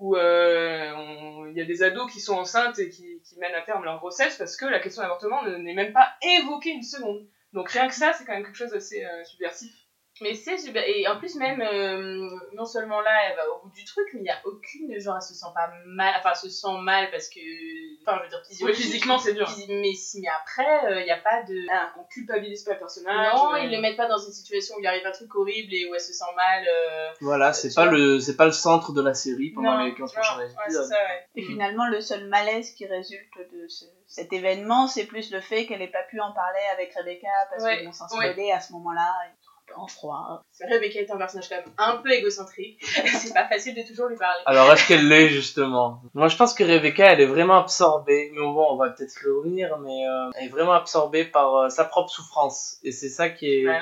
où euh, il y a des ados qui sont enceintes et qui, qui mènent à terme leur grossesse parce que la question de l'avortement ne- n'est même pas évoquée une seconde. Donc rien que ça, c'est quand même quelque chose d'assez euh, subversif. Mais c'est super. Et en plus, même, euh, non seulement là, elle va au bout du truc, mais il n'y a aucune. Genre, elle se sent pas mal. Enfin, elle se sent mal parce que. Enfin, je veux dire, Oui, physiquement, c'est dur. Mais, si- mais après, il n'y a pas de. Ah, on culpabilise pas le personnage. non, euh, ils le mettent pas dans une situation où il arrive un truc horrible et où elle se sent mal. euh, Voilà, c'est pas le c'est pas le centre de la série pendant non, les 15 non, prochains ouais, c'est épisodes. ça, ouais. Et finalement, le seul malaise qui résulte de ce- cet événement, c'est plus le fait qu'elle n'ait pas pu en parler avec Rebecca parce Ouais, qu'ils vont s'en spoiler à ce moment-là. ils sont un peu en froid. C'est vrai, Rebecca est un personnage quand même un peu égocentrique. c'est pas facile de toujours lui parler. Alors est-ce qu'elle l'est justement? Moi je pense que Rebecca elle est vraiment absorbée, mais bon on va peut-être y revenir, mais euh, elle est vraiment absorbée par euh, sa propre souffrance et c'est ça qui est Ouais.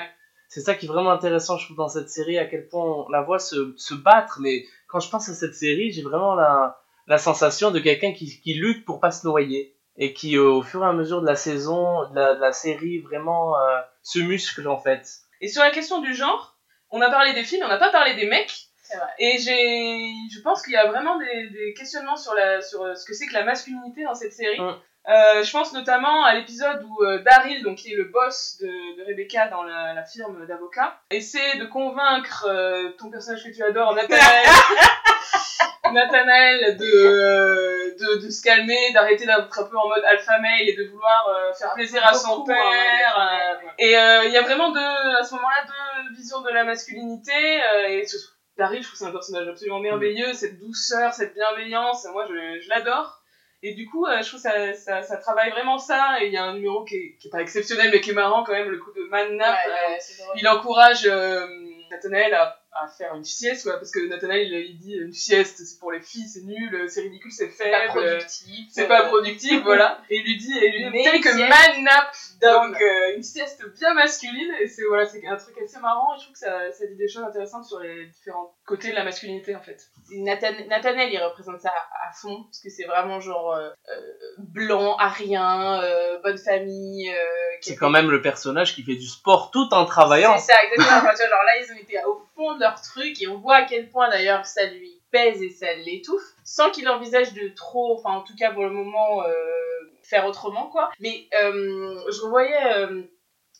c'est ça qui est vraiment intéressant je trouve dans cette série à quel point on la voit se, se battre, mais quand je pense à cette série j'ai vraiment la la sensation de quelqu'un qui, qui lutte pour pas se noyer et qui euh, au fur et à mesure de la saison de la, de la série vraiment euh, se muscle en fait. Et sur la question du genre, on a parlé des filles, mais on n'a pas parlé des mecs. C'est vrai. Et j'ai, je pense qu'il y a vraiment des, des questionnements sur, la, sur euh, ce que c'est que la masculinité dans cette série. Mm. Euh, je pense notamment à l'épisode où euh, Daryl, donc qui est le boss de, de Rebecca dans la, la firme d'avocats, essaie de convaincre euh, ton personnage que tu adores, Nathanaël, Nathanaël de, euh, de, de se calmer, d'arrêter d'être un peu en mode alpha male et de vouloir euh, faire plaisir à son hein, père. euh, et euh, il y a vraiment deux, à ce moment-là deux visions de la masculinité. euh, et surtout, Daryl, je trouve que c'est un personnage absolument merveilleux, cette douceur, cette bienveillance, moi je, je l'adore. Et du coup, euh, je trouve que ça, ça, ça travaille vraiment ça. Et il y a un numéro qui est, qui est pas exceptionnel, mais qui est marrant quand même, le coup de Man Nap. Ouais, ouais, il encourage euh, Nathanaël à, à faire une sieste, quoi, parce que Nathanaël, il, il dit une sieste, c'est pour les filles, c'est nul, c'est ridicule, c'est C'est pas faible, euh, productif. c'est pas euh, productif, voilà. Et il lui dit, et lui dit, take a man nap, donc euh, une sieste bien masculine, et c'est voilà, c'est un truc assez marrant, et je trouve que ça, ça dit des choses intéressantes sur les différents côtés de la masculinité, en fait. Nathan- Nathanaël, il représente ça à, à fond, parce que c'est vraiment genre euh, euh, blanc, arien, euh, bonne famille. euh, C'est quand même le personnage qui fait du sport tout en travaillant. C'est ça, exactement. Genre là, ils ont été au fond de leur truc, et on voit à quel point d'ailleurs ça lui pèse et ça l'étouffe, sans qu'il envisage de trop, enfin en tout cas pour le moment, euh, faire autrement, quoi. Mais euh, je revoyais... euh,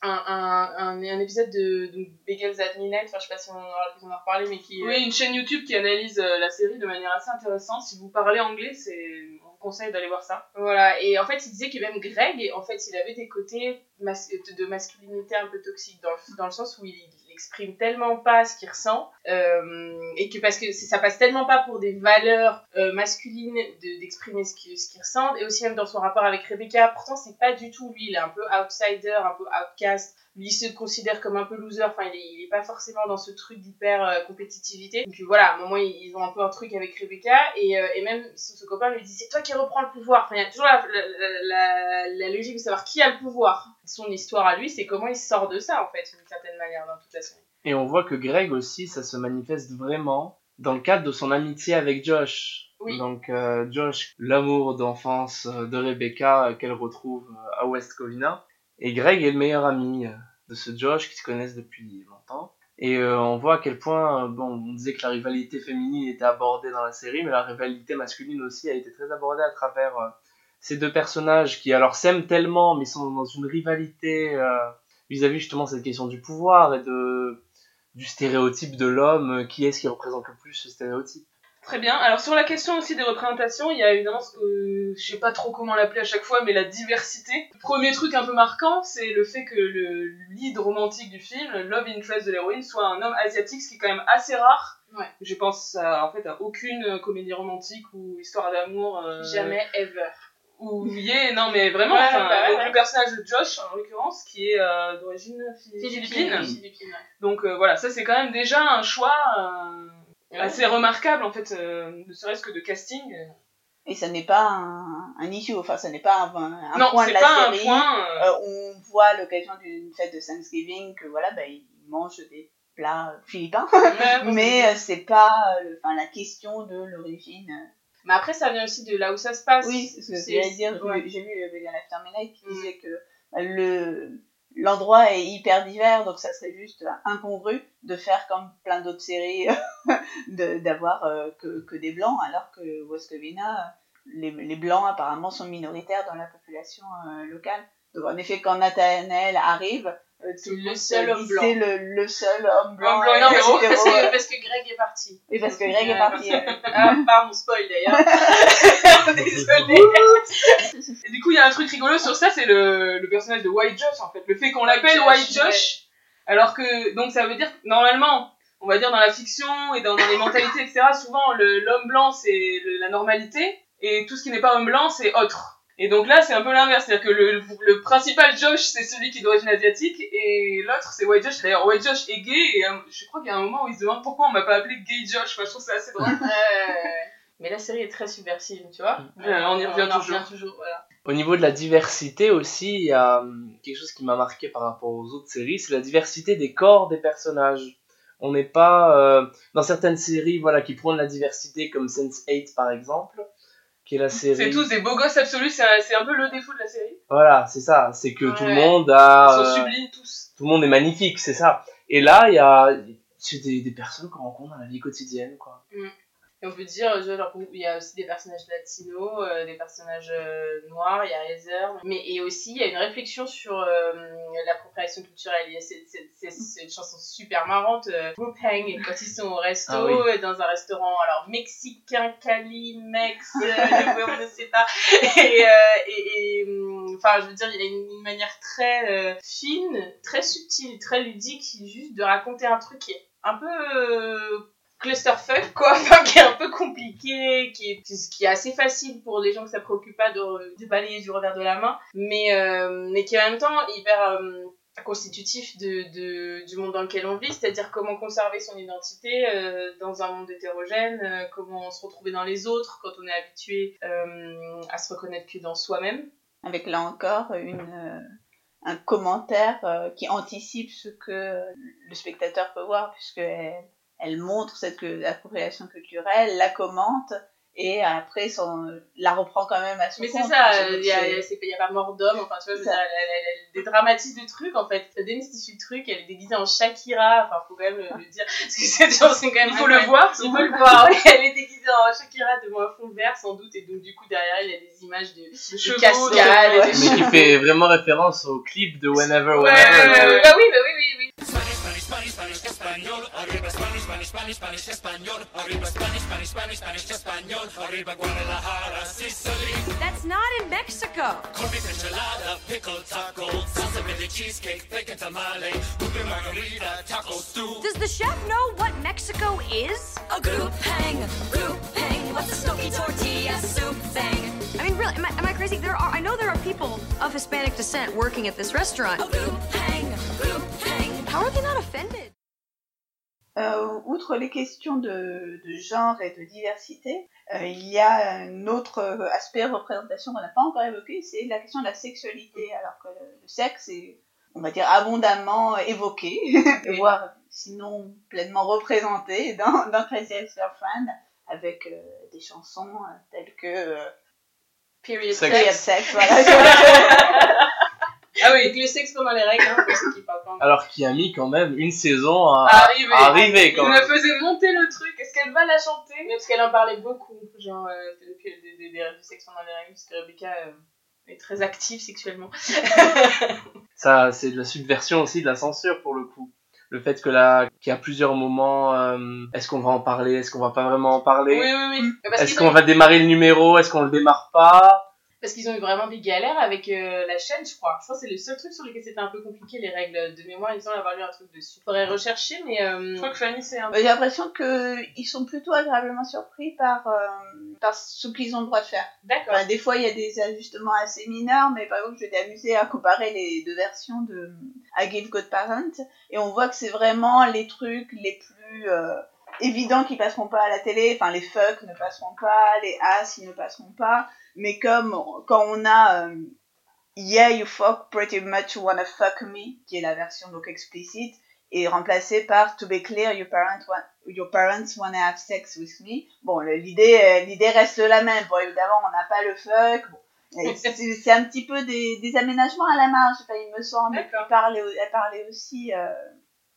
un, un, un, un épisode de, de Bagels at Midnight, enfin je sais pas si on aura l'occasion d'en reparler, mais qui... Oui, une chaîne YouTube qui analyse la série de manière assez intéressante. Si vous parlez anglais, c'est, on vous conseille d'aller voir ça. Voilà, et en fait, il disait que même Greg, en fait, il avait des côtés mas- de masculinité un peu toxiques, dans le, dans le sens où il exprime tellement pas ce qu'il ressent, euh, et que parce que ça passe tellement pas pour des valeurs euh, masculines de- d'exprimer ce qu'il ressent, et aussi même dans son rapport avec Rebecca, pourtant c'est pas du tout lui, il est un peu outsider, un peu outcast, lui il se considère comme un peu loser, enfin il est, pas forcément dans ce truc d'hyper euh, compétitivité. Donc voilà, à un moment ils, ont un peu un truc avec Rebecca et, euh, même son, son copain lui dit c'est toi qui reprends le pouvoir. Enfin il y a toujours la logique de savoir qui a le pouvoir. Son histoire à lui c'est comment il sort de ça en fait d'une certaine manière dans toute la série. Et on voit que Greg aussi, ça se manifeste vraiment dans le cadre de son amitié avec Josh. Oui. Donc euh, Josh, l'amour d'enfance euh, de Rebecca euh, qu'elle retrouve euh, à West Covina. Et Greg est le meilleur ami de ce Josh qui se connaissent depuis longtemps. Et on voit à quel point, bon, on disait que la rivalité féminine était abordée dans la série, mais la rivalité masculine aussi a été très abordée à travers ces deux personnages qui alors s'aiment tellement, mais sont dans une rivalité euh, vis-à-vis justement cette question du pouvoir et de du stéréotype de l'homme, euh, qui est-ce qui représente le plus ce stéréotype? Très bien. Alors sur la question aussi des représentations, il y a évidemment ce que je sais pas trop comment l'appeler à chaque fois, mais la diversité. Le premier truc un peu marquant, c'est le fait que le lead romantique du film, le love interest de l'héroïne, soit un homme asiatique, ce qui est quand même assez rare. Ouais. Je pense à, en fait à aucune comédie romantique ou histoire d'amour. euh, Jamais ever. Ou yeah, non mais vraiment. Ouais, enfin, bah ouais, donc ouais. le personnage de Josh en l'occurrence, qui est euh, d'origine phi- philippine. Philippines, ouais. Donc euh, voilà, ça c'est quand même déjà un choix. euh, assez remarquable en fait, euh, ne serait-ce que de casting. Et ça n'est pas un, un issue, enfin, ça n'est pas un, un non, point de c'est la pas série. un point. euh, Euh, on voit à l'occasion d'une fête de Thanksgiving que voilà, bah, ils mangent des plats philippins, ouais, mais c'est pas euh, enfin, la question de l'origine. Euh. Mais après, ça vient aussi de là où ça se passe. Oui, c'est ce que j'allais dire. ouais. J'ai- vu le Vegan After Midnight qui disait que bah, le l'endroit est hyper divers, donc ça serait juste incongru de faire comme plein d'autres séries, de- d'avoir euh, que, que des blancs, alors que West Covina, les, les blancs apparemment sont minoritaires dans la population euh, locale. Donc en effet, quand Nathanael arrive, Euh, c'est le seul homme blanc. C'est le, le seul homme blanc. Homme blanc Non, euh, parce, que, parce, que, parce que Greg est parti. Oui, parce que Greg est parti. euh. Ah, pardon, spoil d'ailleurs. Désolée. Et du coup, il y a un truc rigolo sur ça, c'est le, le personnage de White Josh, en fait. Le fait qu'on l'appelle White Josh, alors que, donc ça veut dire normalement, on va dire dans la fiction et dans, dans les mentalités, etc., souvent, le- l'homme blanc, c'est la normalité, et tout ce qui n'est pas homme blanc, c'est autre. Et donc là, c'est un peu l'inverse, c'est-à-dire que le, le principal Josh, c'est celui qui est d'origine asiatique, et l'autre, c'est White Josh. D'ailleurs, White Josh est gay, et euh, je crois qu'il y a un moment où il se demande pourquoi on m'a pas appelé Gay Josh. Enfin, je trouve ça assez drôle. Euh, mais la série est très subversive, tu vois. Ouais, on y revient en toujours. toujours. Voilà. Au niveau de la diversité aussi, il y a hum, quelque chose qui m'a marqué par rapport aux autres séries, c'est la diversité des corps des personnages. On n'est pas euh, dans certaines séries voilà qui prônent la diversité comme Sense8 par exemple, qui est la série. C'est tous des beaux gosses absolus, c'est un, un peu le défaut de la série. Voilà, c'est ça, c'est que tout le monde Ils a sont euh, sublimes tous. tout le monde est magnifique, c'est ça. Et là, il y a c'est des, des personnes qu'on rencontre dans la vie quotidienne quoi. Et on peut dire, je- genre, il y a aussi des personnages latinos, euh, des personnages euh, noirs, il y a Heather, mais et aussi il y a une réflexion sur euh, l'appropriation culturelle. Il y a cette, cette, cette, cette chanson super marrante, euh, Group Hang, quand ils sont au resto, Ah oui. euh, dans un restaurant, alors mexicain, Cali, Mex, euh, on ne sait pas. Et, euh, hum, enfin, je veux dire, il y a une, une manière très euh, fine, très subtile, très ludique, juste de raconter un truc qui est un peu euh, clusterfuck quoi. Qui est un peu compliqué qui est, assez facile pour les gens que ça préoccupe pas de, de balayer du revers de la main. Mais euh, mais qui est en même temps hyper euh, constitutif du monde dans lequel on vit, c'est-à-dire comment conserver son identité euh, dans un monde hétérogène, comment se retrouver dans les autres quand on est habitué à se reconnaître que dans soi-même. Avec là encore un commentaire qui anticipe ce que le spectateur peut voir, puisqu'elle elle montre cette appropriation culturelle, la commente, et après son, la reprend quand même à son Mais c'est compte. ça, C'est- il y a, c'est- c'est- a pas mort d'homme, enfin tu vois, Ça. dire, elle, elle, elle, elle dédramatise le truc en fait, ça démystifie le truc, elle est déguisée en Shakira, enfin faut quand même le, le dire, parce que cette chanson quand même... Il faut le voir, Il faut le voir, oui, elle est déguisée en Shakira devant un fond vert sans doute, et donc du coup derrière elle, il y a des images de, de chevaux, cascades, de- de Mais qui fait vraiment référence au clip de Whenever, Ouais, Whenever. ouais, ouais. Bah oui, bah oui, oui, oui. Spanish, Spanish, Spanish, Spanish, español. Arriba Spanish, Spanish, Spanish, Spanish, español. Arriba Guadalajara, Sicily. That's not in Mexico. Corned beef enchilada, pickle taco, salsa verde cheesecake, bacon tamale, ube margarita, taco stew. Does the chef know what Mexico is? A group hang, group hang. What's a smoky tortilla soup thing? I mean, really, am I, am I crazy? There are, I know there are people of Hispanic descent working at this restaurant. A group hang, group hang. How are they not offended? Euh, outre les questions de, de genre et de diversité, euh, il y a un autre euh, aspect représentation qu'on n'a pas encore évoqué, c'est la question de la sexualité, alors que le, le sexe est, on va dire, abondamment évoqué, Oui. voire sinon pleinement représenté dans, dans Crazy Ex-Girlfriend, avec euh, des chansons euh, telles que euh, Period Sex. Period sex. Sex, voilà. Ah oui, avec le sexe pendant les règles, hein, pour ceux qui parlent pas. Alors qu'il a mis quand même une saison à, arriver quand Il même. me faisait monter le truc. Est-ce qu'elle va la chanter? Mais parce qu'elle en parlait beaucoup, genre, euh, depuis des, des, des, du sexe pendant les règles, parce que Rebecca euh, est très active sexuellement. Ça, c'est de la subversion aussi de la censure pour le coup. Le fait que là, qu'il y a plusieurs moments, euh, est-ce qu'on va en parler, est-ce qu'on va pas vraiment en parler, Oui, oui, oui. Est-ce qu'on va démarrer le numéro, est-ce qu'on le démarre pas? Parce qu'ils ont eu vraiment des galères avec euh, la chaîne, je crois. Je crois que c'est le seul truc sur lequel c'était un peu compliqué, les règles de mémoire. Il me semble avoir lu un truc dessus. Faudrait rechercher, mais. euh, Je crois que Fanny, c'est un J'ai l'impression qu'ils sont plutôt agréablement surpris par, euh, par ce qu'ils ont le droit de faire. D'accord. Enfin, des fois, il y a des ajustements assez mineurs, mais par exemple, je m'étais amusée à comparer les deux versions de I Give Good Parent, et on voit que c'est vraiment les trucs les plus euh, évidents qui passeront pas à la télé. Enfin, les fuck ne passeront pas, les ass ils ne passeront pas, mais comme quand on a euh, Yeah, you fuck pretty much wanna fuck me, qui est la version donc explicite, et remplacé par To be clear, your, parent wa- your parents wanna have sex with me. Bon, l'idée l'idée reste la même. Bon, évidemment, on n'a pas le fuck. Bon, c'est un petit peu des, des aménagements à la marge. Enfin, il me semble. Elle parlait, elle parlait aussi, euh,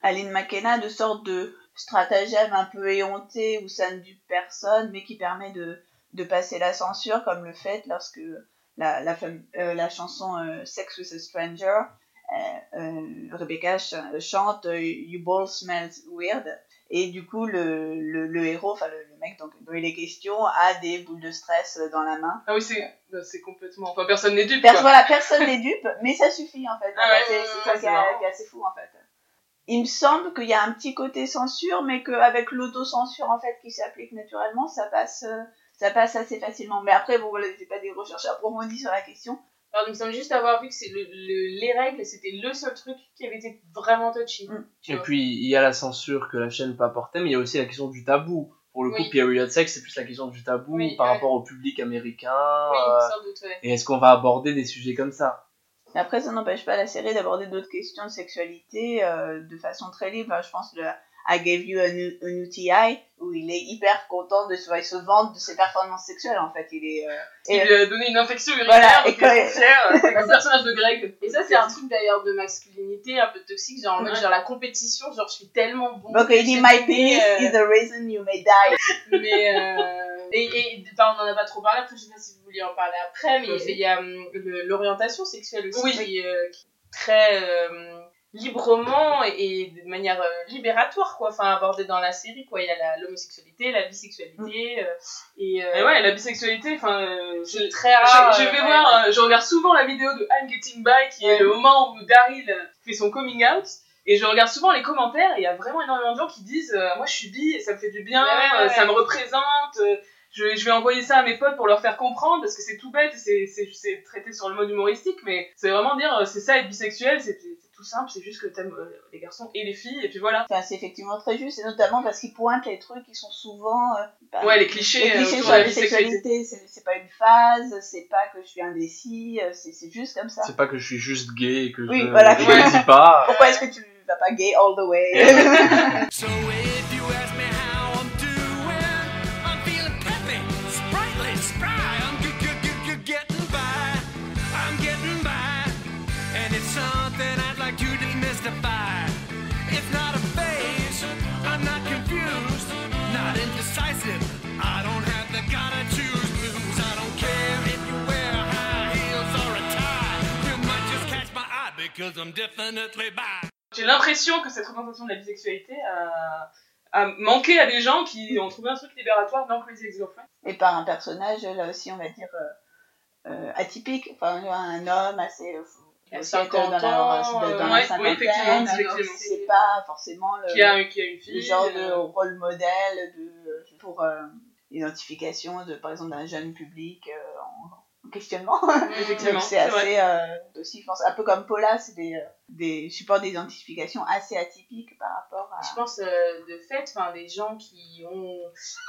Aline McKenna, de sorte de stratagème un peu éhonté où ça ne dupe personne, mais qui permet de, de passer la censure, comme le fait lorsque la, la, euh, la chanson euh, Sex with a Stranger, euh, Rebecca ch- chante You both smell weird. Et du coup, le, le, le héros, enfin le, le mec donc, dont il est question, a des boules de stress dans la main. Ah oui, c'est bah, complètement. Enfin, personne n'est dupe. Quoi. voilà, personne n'est dupe, mais ça suffit en fait. Ah ouais, c'est ça qui est, assez fou en fait. Il me semble qu'il y a un petit côté censure, mais qu'avec l'autocensure en fait qui s'applique naturellement, ça passe, ça passe assez facilement. Mais après, bon voilà, j'ai pas des recherches approfondies sur la question. Alors, il me semble juste avoir vu que c'est le, le- les règles, c'était le seul truc qui avait été vraiment touchy. Mm. Et vois. puis, il y a la censure que la chaîne peut apporter, mais il y a aussi la question du tabou. Pour le coup, Oui. Period Sex, c'est plus la question du tabou Oui, par ouais. rapport au public américain. Oui, euh, sans doute, ouais. et est-ce qu'on va aborder des sujets comme ça? Après, ça n'empêche pas la série d'aborder d'autres questions de sexualité euh, de façon très libre. Enfin, je pense I gave you an, U- an UTI, où il est hyper content de se, il se vante de ses performances sexuelles en fait. Il est, euh, Il et- lui a donné une infection urinaire, Voilà, et. C'est le personnage de Greg. Et ça, c'est un truc d'ailleurs de masculinité un peu toxique, genre en mode Ouais. genre la compétition, genre je suis tellement bon. Donc il dit My penis euh, is the reason you may die. mais euh, et, et on en a pas trop parlé après je sais pas si vous vouliez en parler après mais Oui. il y a hum, l'orientation sexuelle aussi Oui. qui, euh, qui est très euh, librement et, et de manière euh, libératoire quoi enfin abordée dans la série quoi il y a la- l'homosexualité la bisexualité euh, et, euh, Et ouais, la bisexualité, enfin, euh, je, c'est très rare je, je euh, vais ouais. voir, je regarde souvent la vidéo de I'm Getting By, qui est le moment où Daryl fait son coming out. Et je regarde souvent les commentaires, et il y a vraiment énormément de gens qui disent euh, Moi je suis bi et ça me fait du bien, Ouais, ouais, ouais. ça me représente, euh, je, je vais envoyer ça à mes potes pour leur faire comprendre, parce que c'est tout bête, c'est- c'est c'est traité sur le mode humoristique, mais c'est vraiment dire euh, C'est ça être bisexuel, c'est tout simple, c'est juste que t'aimes euh, les garçons et les filles, et puis voilà. Enfin, c'est effectivement très juste, et notamment parce qu'il pointe les trucs qui sont souvent. euh, bah, Ouais, les clichés, les euh, clichés autour sur de la la bisexualité. c'est c'est pas une phase, c'est pas que je suis indécis, euh, c'est c'est juste comme ça. C'est pas que je suis juste gay et que Oui, je voilà. je le dis pas. Pourquoi est-ce que tu vas pas gay all the way? J'ai l'impression que cette représentation de la bisexualité a, a manqué à des gens qui ont trouvé un truc libératoire dans Crazy Ex-Girlfriend. Et par un personnage, là aussi, on va dire, euh, euh, atypique, enfin, un homme assez. euh, Il a aussi 50 être dans la, ans, dans la ouais, oui, cinquantaine, effectivement, alors effectivement. c'est pas forcément le, Qui a, qui a une le genre de euh, rôle modèle de, pour euh, l'identification, de, par exemple, d'un jeune public euh, en, en questionnement. Effectivement, Donc c'est assez euh, aussi, je pense, un peu comme Paula, c'est des, euh, des supports d'identification assez atypiques par rapport à. Je pense euh, de fait, enfin des gens qui ont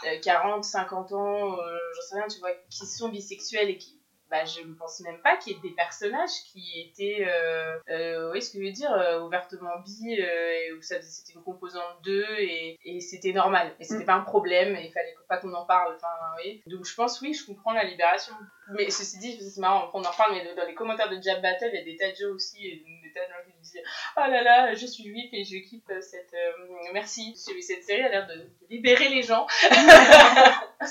euh, 40, 50 ans, euh, j'en sais rien, tu vois, qui sont bisexuels et qui, bah, je ne pense même pas qu'il y ait des personnages qui étaient, euh, euh, oui, ce que je veux dire, euh, ouvertement bi, euh, et où ça c'était une composante d'eux et, et c'était normal, et c'était Mm. pas un problème, et il fallait pas qu'on en parle, enfin, oui. Donc je pense, oui, je comprends la libération. Mais ceci dit, c'est marrant, on en reparle, mais dans les commentaires de Jab Battle, il y a des tas de gens aussi, gens qui disent oh là là, je suis juif et je kiffe cette. euh, merci, cette série a l'air de libérer les gens.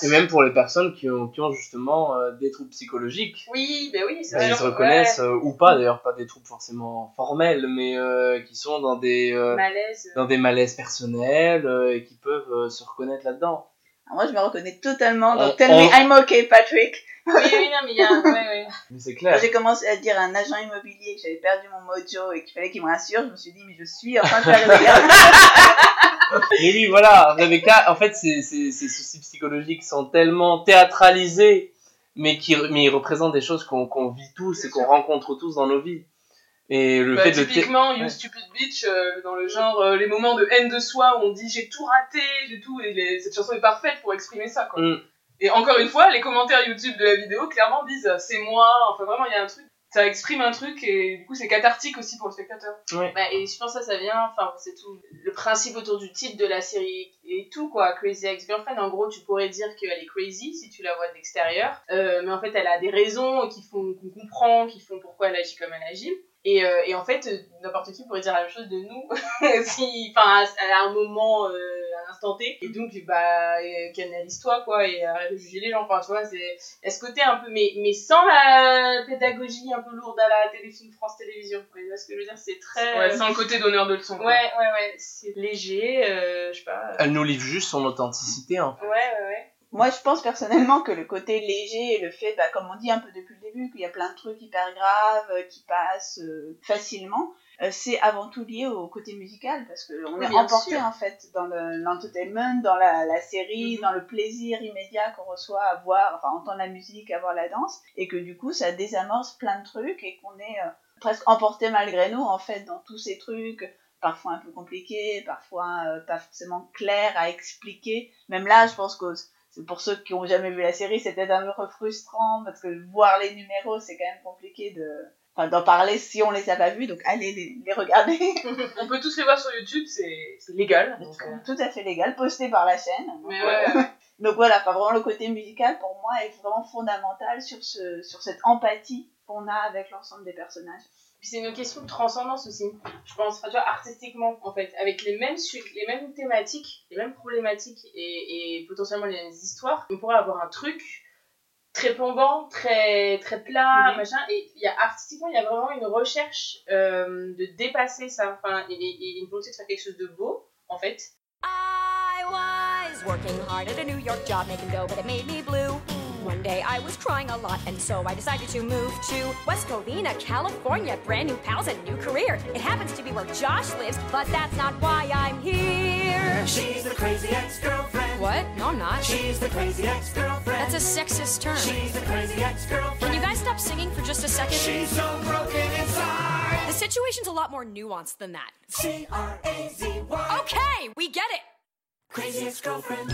Et même pour les personnes qui ont, qui ont justement euh, des troubles psychologiques. Oui, ben oui, c'est Bah, ils se reconnaissent ouais. euh, ou pas, d'ailleurs pas des troubles forcément formels, mais euh, qui sont dans des, euh, Malaise. dans des malaises personnels et qui peuvent se reconnaître là-dedans. Alors moi, je me reconnais totalement dans On- Tell on- Me I'm Okay, Patrick. Oui, oui, non, mais il y a. Ouais, ouais. Mais c'est Quand clair. j'ai commencé à dire à un agent immobilier que j'avais perdu mon mojo et qu'il fallait qu'il me rassure, je me suis dit, mais je suis en train de faire une regarde. Mais oui, voilà, Rebecca, en fait, ces, ces, ces soucis psychologiques sont tellement théâtralisés, mais qui mais ils représentent des choses qu'on qu'on vit tous et qu'on rencontre tous dans nos vies. Et le Bah, fait de... typiquement, You Ouais. Stupid Bitch, euh, dans le genre, euh, les moments de haine de soi où on dit j'ai tout raté, j'ai tout, et les- cette chanson est parfaite pour exprimer ça, quoi. Mm. Et encore une fois, les commentaires YouTube de la vidéo clairement disent euh, c'est moi, enfin vraiment, il y a un truc, ça exprime un truc, et du coup, c'est cathartique aussi pour le spectateur. Bah, et je pense que ça, ça vient, enfin, c'est tout le principe autour du titre de la série et tout, quoi. Crazy Ex-Girlfriend, en gros, tu pourrais dire qu'elle est crazy si tu la vois de l'extérieur, euh, mais en fait, elle a des raisons qui font qu'on comprend, qui font pourquoi elle agit comme elle agit. Et, euh, et en fait, euh, n'importe qui pourrait dire la même chose de nous, si, enfin, à, à un moment, euh, à un instant T. Et donc, bah, euh, canalise-toi, quoi, et arrête de juger les gens. Enfin, tu vois, c'est, a ce côté un peu, mais, mais sans la pédagogie un peu lourde à la téléfilm France Télévisions. Vous voyez ce que je veux dire? C'est très. Ouais, sans le côté donneur de leçons. ouais, quoi. ouais, ouais, c'est léger, euh, je sais pas. Elle nous livre juste son authenticité. Hein. Ouais, ouais, ouais. Moi, je pense personnellement que le côté léger et le fait, bah, comme on dit un peu depuis le début, qu'il y a plein de trucs hyper graves euh, qui passent euh, facilement, euh, c'est avant tout lié au côté musical parce que on Oui, est emporté sûr. en fait dans le- l'entertainment, dans la, la série, Mhm. dans le plaisir immédiat qu'on reçoit à voir, enfin entendre la musique, à voir la danse, et que du coup ça désamorce plein de trucs et qu'on est euh, presque emporté malgré nous en fait dans tous ces trucs parfois un peu compliqués, parfois pas forcément clairs à expliquer. Même là, je pense que pour ceux qui ont jamais vu la série, c'est peut-être un peu frustrant parce que voir les numéros, c'est quand même compliqué de enfin, d'en parler si on les a pas vus. Donc allez les, les regarder. On peut tous les voir sur YouTube, c'est légal. Donc, euh, Tout à fait légal, posté par la chaîne. Donc, Mais ouais, ouais. donc voilà, enfin, vraiment le côté musical pour moi est vraiment fondamental sur ce sur cette empathie qu'on a avec l'ensemble des personnages. Puis c'est une question de transcendance aussi, je pense, enfin, tu vois, artistiquement, en fait, avec les mêmes, su- les mêmes thématiques, les mêmes problématiques et, et potentiellement les mêmes histoires, on pourrait avoir un truc très plombant, très, très plat, Mhm. machin, et il y a, artistiquement, il y a vraiment une recherche euh, de dépasser ça, enfin, et, et- et une volonté de faire quelque chose de beau, en fait. I was working hard at a New York job making dough, but it made me blue. One day I was crying a lot, and so I decided to move to West Covina, California. Brand new pals and new career. It happens to be where Josh lives, but that's not why I'm here. She's the crazy ex-girlfriend. What? No, I'm not. She's the crazy ex-girlfriend. That's a sexist term. She's the crazy ex-girlfriend. Can you guys stop singing for just a second? She's so broken inside. The situation's a lot more nuanced than that. C-R-A-Z-Y. Okay, we get it. Crazy ex-girlfriend.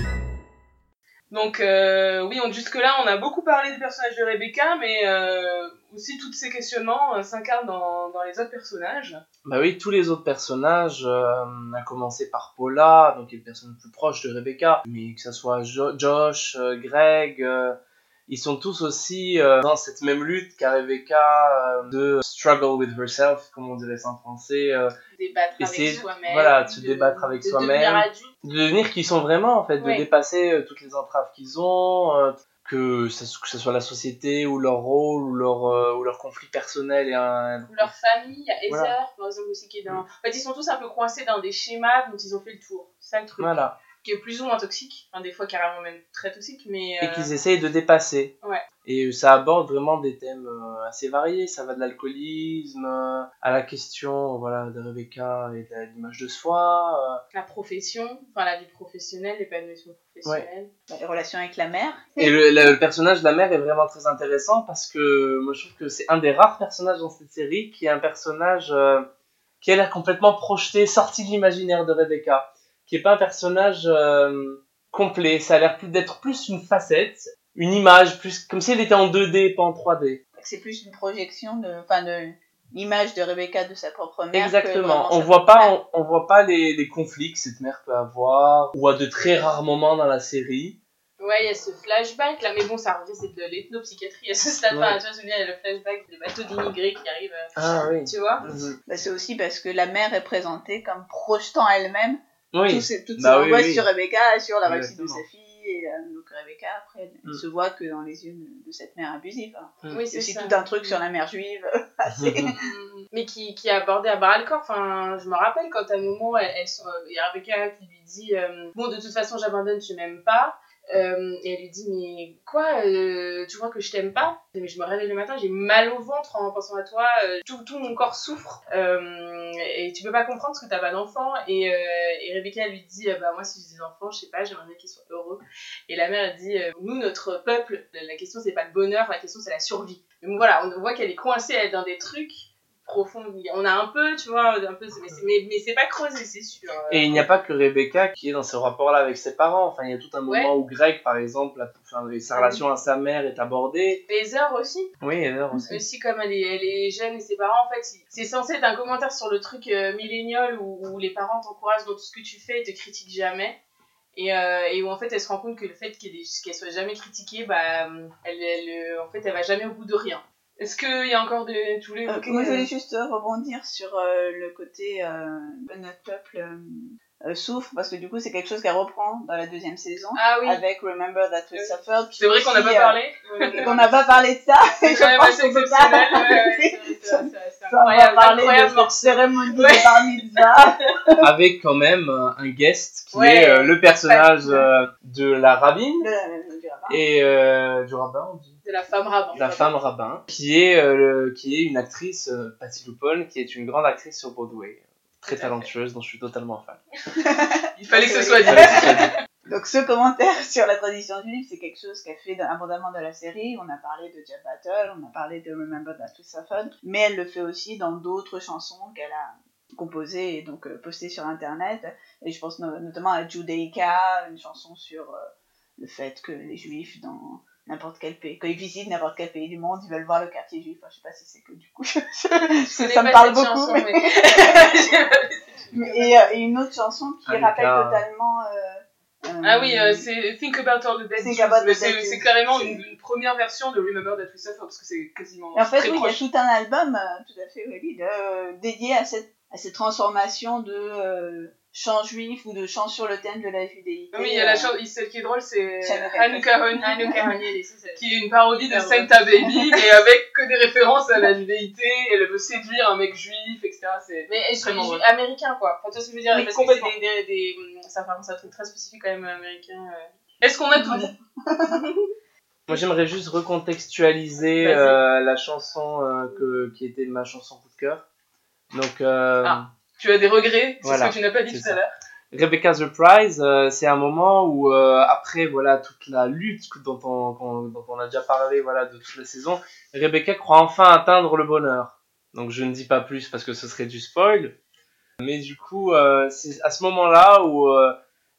Donc euh, oui, jusque-là, on a beaucoup parlé du personnage de Rebecca, mais euh, aussi tous ces questionnements euh, s'incarnent dans, dans les autres personnages. Bah oui, tous les autres personnages, à commencer par Paula, donc qui est plus proche de Rebecca, mais que ce soit Jo- Josh, Greg, ils sont tous aussi euh, dans cette même lutte qu'à Rebecca euh, de struggle with herself, comme on dirait ça en français, euh, Débattre Essayer- avec soi-même. voilà, de se débattre avec de soi-même. devenir adulte. de devenir qui ils sont vraiment en fait, de dépasser euh, toutes les entraves qu'ils ont, que, ça, que ce soit la société ou leur rôle ou leur, ou leur conflit personnel et un... ou leur famille, il Voilà. par exemple, aussi, qui est dans... En fait, ils sont tous un peu coincés dans des schémas dont ils ont fait le tour. C'est ça le truc. Voilà. Qui est plus ou moins toxique, enfin, des fois carrément même très toxique, mais... et euh, qu'ils essayent de dépasser. Ouais. Et ça aborde vraiment des thèmes euh, assez variés. Ça va de l'alcoolisme euh, à la question voilà, de Rebecca et de l'image de soi. euh. La profession, enfin la vie professionnelle, l'épanouissement professionnel. Bah, Les relations avec la mère. Et le, le- le personnage de la mère est vraiment très intéressant parce que moi je trouve que c'est un des rares personnages dans cette série qui est un personnage euh, qui a l'air complètement projeté, sorti de l'imaginaire de Rebecca. Qui est pas un personnage euh, complet. Ça a l'air plus d'être plus une facette, une image, plus comme si elle était en 2D, pas en 3D. C'est plus une projection de, enfin de l'image de Rebecca de sa propre mère. Exactement. On voit pas, on, on voit pas les, les conflits que cette mère peut avoir, ou à de très rares moments dans la série. Ouais, il y a ce flashback là, mais bon, ça revient, c'est de l'ethnopsychiatrie à ce stade. Ouais. Tu vois, il y a le flashback des bateaux d'immigrés qui arrivent, euh, Ah oui. tu vois. Bah, c'est aussi parce que la mère est présentée comme projetant elle-même Oui. ces- toutes Bah ses oui, angoisses oui. sur Rebecca, sur la réussite de sa fille. Et euh, donc Rebecca, après, elle Mm. se voit que dans les yeux de, cette mère abusive. Alors, Mm. Oui, c'est aussi tout un truc sur la mère juive. assez- Mm, mais qui, qui est abordé à bras le corps. Enfin, je me rappelle quand à un moment, il y a Rebecca qui lui dit euh, Bon, de toute façon, j'abandonne, tu m'aimes pas. Euh, et elle lui dit Mais quoi, euh, tu crois que je t'aime pas? Mais je me réveille le matin, j'ai mal au ventre en pensant à toi, euh, tout, tout mon corps souffre. Et tu peux pas comprendre parce que t'as pas d'enfant. Et, et Rebecca lui dit Bah, moi, si j'ai des enfants, je sais pas, j'aimerais bien qu'ils soient heureux. Et la mère elle dit Nous, notre peuple, la question c'est pas le bonheur, la question c'est la survie. Bon, voilà, on voit qu'elle est coincée dans des trucs profonds. On a un peu, tu vois, un peu, mais, c'est- mais, mais c'est pas creusé, c'est sûr. Et il n'y a pas que Rebecca qui est dans ce rapport-là avec ses parents. Enfin, il y a tout un moment Ouais. où Greg, par exemple, a- enfin, sa Ah relation à sa mère est abordée. Heather aussi, Oui, Heather aussi. aussi comme elle est, elle est jeune et ses parents, en fait, c'est censé être un commentaire sur le truc euh, millénial où, où les parents t'encouragent dans tout ce que tu fais et te critiquent jamais. Et, euh, et où en fait elle se rend compte que le fait qu'elle soit jamais critiquée, bah, elle, elle, euh, en fait, elle va jamais au bout de rien. Est-ce qu'il y a encore des. tous les Euh, moi, je voulais juste rebondir sur euh, le côté euh, notre peuple euh, euh, souffre, parce que du coup, c'est quelque chose qu'elle reprend dans la deuxième saison, Ah oui, avec Remember That We Euh, Suffered. qui c'est vrai qu'on n'a pas euh, parlé. qu'on n'a pas parlé de ça, je Ouais, pense c'est qu'on peut exceptionnel. pas ouais, ouais, c'est- Ça, on va incroyable, parler incroyable de cette cérémonie Ouais. de bar mitzvah. Avec quand même euh, un guest qui Ouais. est euh, le personnage euh, de la rabbine de- du rabbin. et euh, du rabbin, on dit. De la femme rabbin. la femme rabbin, qui est, euh, le- qui est une actrice, euh, Patti LuPone, qui est une grande actrice sur Broadway, très talentueuse, dont je suis totalement fan. Il fallait que ce soit dit. Donc ce commentaire sur la tradition juive, c'est quelque chose qu'elle fait abondamment dans la série. On a parlé de Jeff Battle, on a parlé de Remember That We Suffered, mais elle le fait aussi dans d'autres chansons qu'elle a composées et donc euh, postées sur Internet. Et je pense no- notamment à Judaica, une chanson sur euh, le fait que les juifs dans n'importe quel pays, quand ils visitent n'importe quel pays du monde, ils veulent voir le quartier juif. Enfin, je sais pas si c'est que du coup, je- je- Je connais ça me parle beaucoup. chanson, mais- mais- Et, euh, et une autre chanson qui rappelle totalement... euh, euh, Ah oui, euh, c'est Think About All the Dead Think Jews, About the mais Dead c'est carrément une, une première version de Remember That We Suffer parce que c'est quasiment Et en fait, très oui, il y a tout un album, tout à fait, oui, de- dédié à cette, à cette transformation de chants juifs ou de chants sur le thème de la judéité. Ah Oui, il y a la euh, chose, celle qui est drôle, c'est. Hanukkah Honey, qui est une parodie de Super Santa Baby, mais avec que des références à la judéité, elle veut séduire un mec juif, etc. C'est Mais Extrêmement drôle. américain quoi? Enfin, tu vois ce que je veux dire? Oui, Parce complètement. que c'est des, des, des, ça fait un truc très spécifique quand même américain. euh. Est-ce qu'on a tout dit? Moi, j'aimerais juste recontextualiser euh, la chanson euh, que, qui était ma chanson coup de cœur. Donc, euh, Ah. Tu as des regrets sur Voilà, ce que tu n'as pas dit c'est tout à ça. l'heure Rebecca's Reprise, euh, c'est un moment où, euh, après voilà toute la lutte dont on, qu'on- dont on a déjà parlé voilà, de toute la saison, Rebecca croit enfin atteindre le bonheur. Donc je ne dis pas plus parce que ce serait du spoil. Mais du coup, euh, c'est à ce moment-là où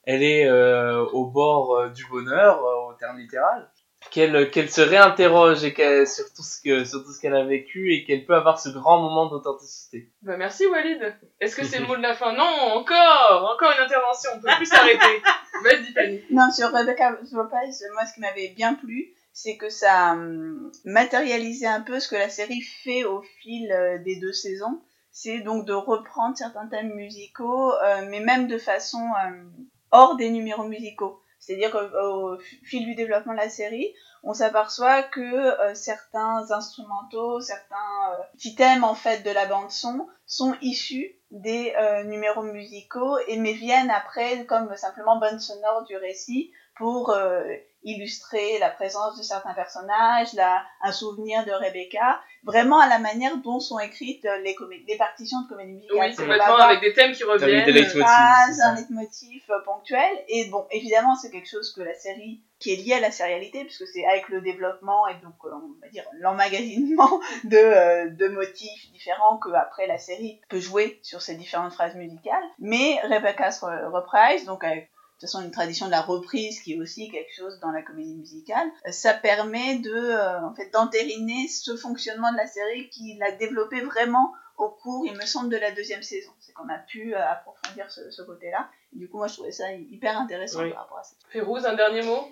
elle est au bord du bonheur, au terme littéral, qu'elle qu'elle se réinterroge et qu'elle, sur tout ce que sur tout ce qu'elle a vécu et qu'elle peut avoir ce grand moment d'authenticité. Bah merci Walid. Est-ce que c'est le mot de la fin? Non, encore Encore une intervention, on peut plus s'arrêter. Vas-y Fanny. Non, sur Rebecca's Reprise, moi, ce qui m'avait bien plu, c'est que ça hum, matérialisait un peu ce que la série fait au fil euh, des deux saisons. C'est donc de reprendre certains thèmes musicaux, euh, mais même de façon euh, hors des numéros musicaux. C'est-à-dire qu'au fil du développement de la série, on s'aperçoit que euh, certains instrumentaux, certains euh, thèmes en fait de la bande son sont issus des euh, numéros musicaux et mais viennent après comme simplement bande sonore du récit pour euh, illustrer la présence de certains personnages, la, un souvenir de Rebecca, vraiment à la manière dont sont écrites euh, les, partitions de comédie musicale. Oui, C'est complètement, avec des thèmes qui reviennent. des leitmotifs. phrase, c'est ça. un leitmotiv euh, ponctuel. Et bon, évidemment, c'est quelque chose que la série, qui est liée à la sérialité, puisque c'est avec le développement et donc, euh, on va dire, l'emmagasinement de, euh, de motifs différents que après la série peut jouer sur ces différentes phrases musicales. Mais Rebecca's Re- Reprise, donc avec façon une tradition de la reprise qui est aussi quelque chose dans la comédie musicale, euh, ça permet de, euh, en fait, d'entériner ce fonctionnement de la série qui l'a développé vraiment au cours, il me semble, de la deuxième saison. C'est qu'on a pu euh, approfondir ce, ce côté-là. Du coup, moi, je trouvais ça hyper intéressant Oui. par rapport à ça. Férouz, un dernier mot?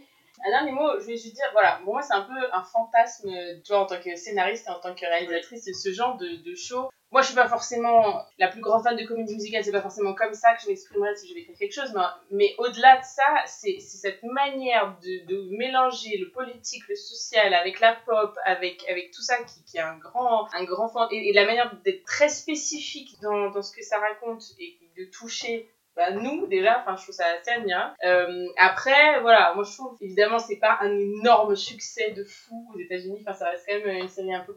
Un dernier mot, je vais juste dire, voilà, pour moi c'est un peu un fantasme, tu vois, en tant que scénariste et en tant que réalisatrice, c'est ce genre de, de show. Moi je suis pas forcément la plus grande fan de comédie musicale, c'est pas forcément comme ça que je m'exprimerais si je vais écrire quelque chose, mais, au-delà de ça, c'est cette manière de, mélanger le politique, le social avec la pop, avec, tout ça qui, est un grand, un grand fan, et, la manière d'être très spécifique dans, ce que ça raconte et de toucher bah, nous déjà enfin je trouve ça assez admirable. Euh, après voilà moi je trouve évidemment c'est pas un énorme succès de fou aux États-Unis enfin ça reste quand même une série un peu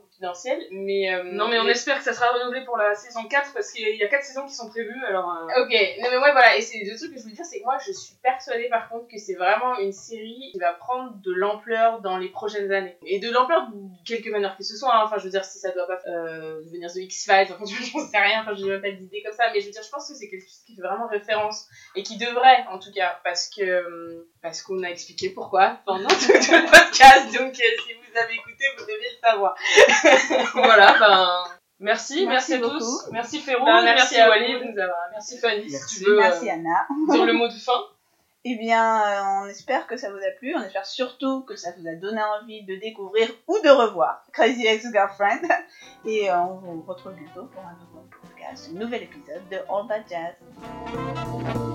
mais euh, Non, mais on espère que ça sera renouvelé pour la saison 4 parce qu'il y a 4 saisons qui sont prévues. Alors, euh, Ok, non mais ouais voilà, et c'est le truc que je voulais dire, c'est que moi je suis persuadée par contre que c'est vraiment une série qui va prendre de l'ampleur dans les prochaines années. Et de l'ampleur de quelque manière que ce soit, hein. enfin je veux dire si ça doit pas euh, devenir The X-Files, enfin je j'en sais rien, enfin j'ai même pas d'idée comme ça, mais je veux dire je pense que c'est quelque chose qui fait vraiment référence et qui devrait en tout cas, parce que parce qu'on a expliqué pourquoi pendant tout, tout le podcast, donc si vous avez écouté vous devez le savoir. voilà, ben. Merci, merci, Merci à beaucoup. tous. Merci Férouz, Ben, merci, merci à Walid, de nous avoir- merci Fanny, si Merci. tu veux Merci euh, Anna. dire le mot de fin. Eh bien, euh, on espère que ça vous a plu. On espère surtout que ça vous a donné envie de découvrir ou de revoir Crazy Ex-Girlfriend. Et euh, on vous retrouve bientôt pour un nouveau podcast, un nouvel épisode de All That Jazz.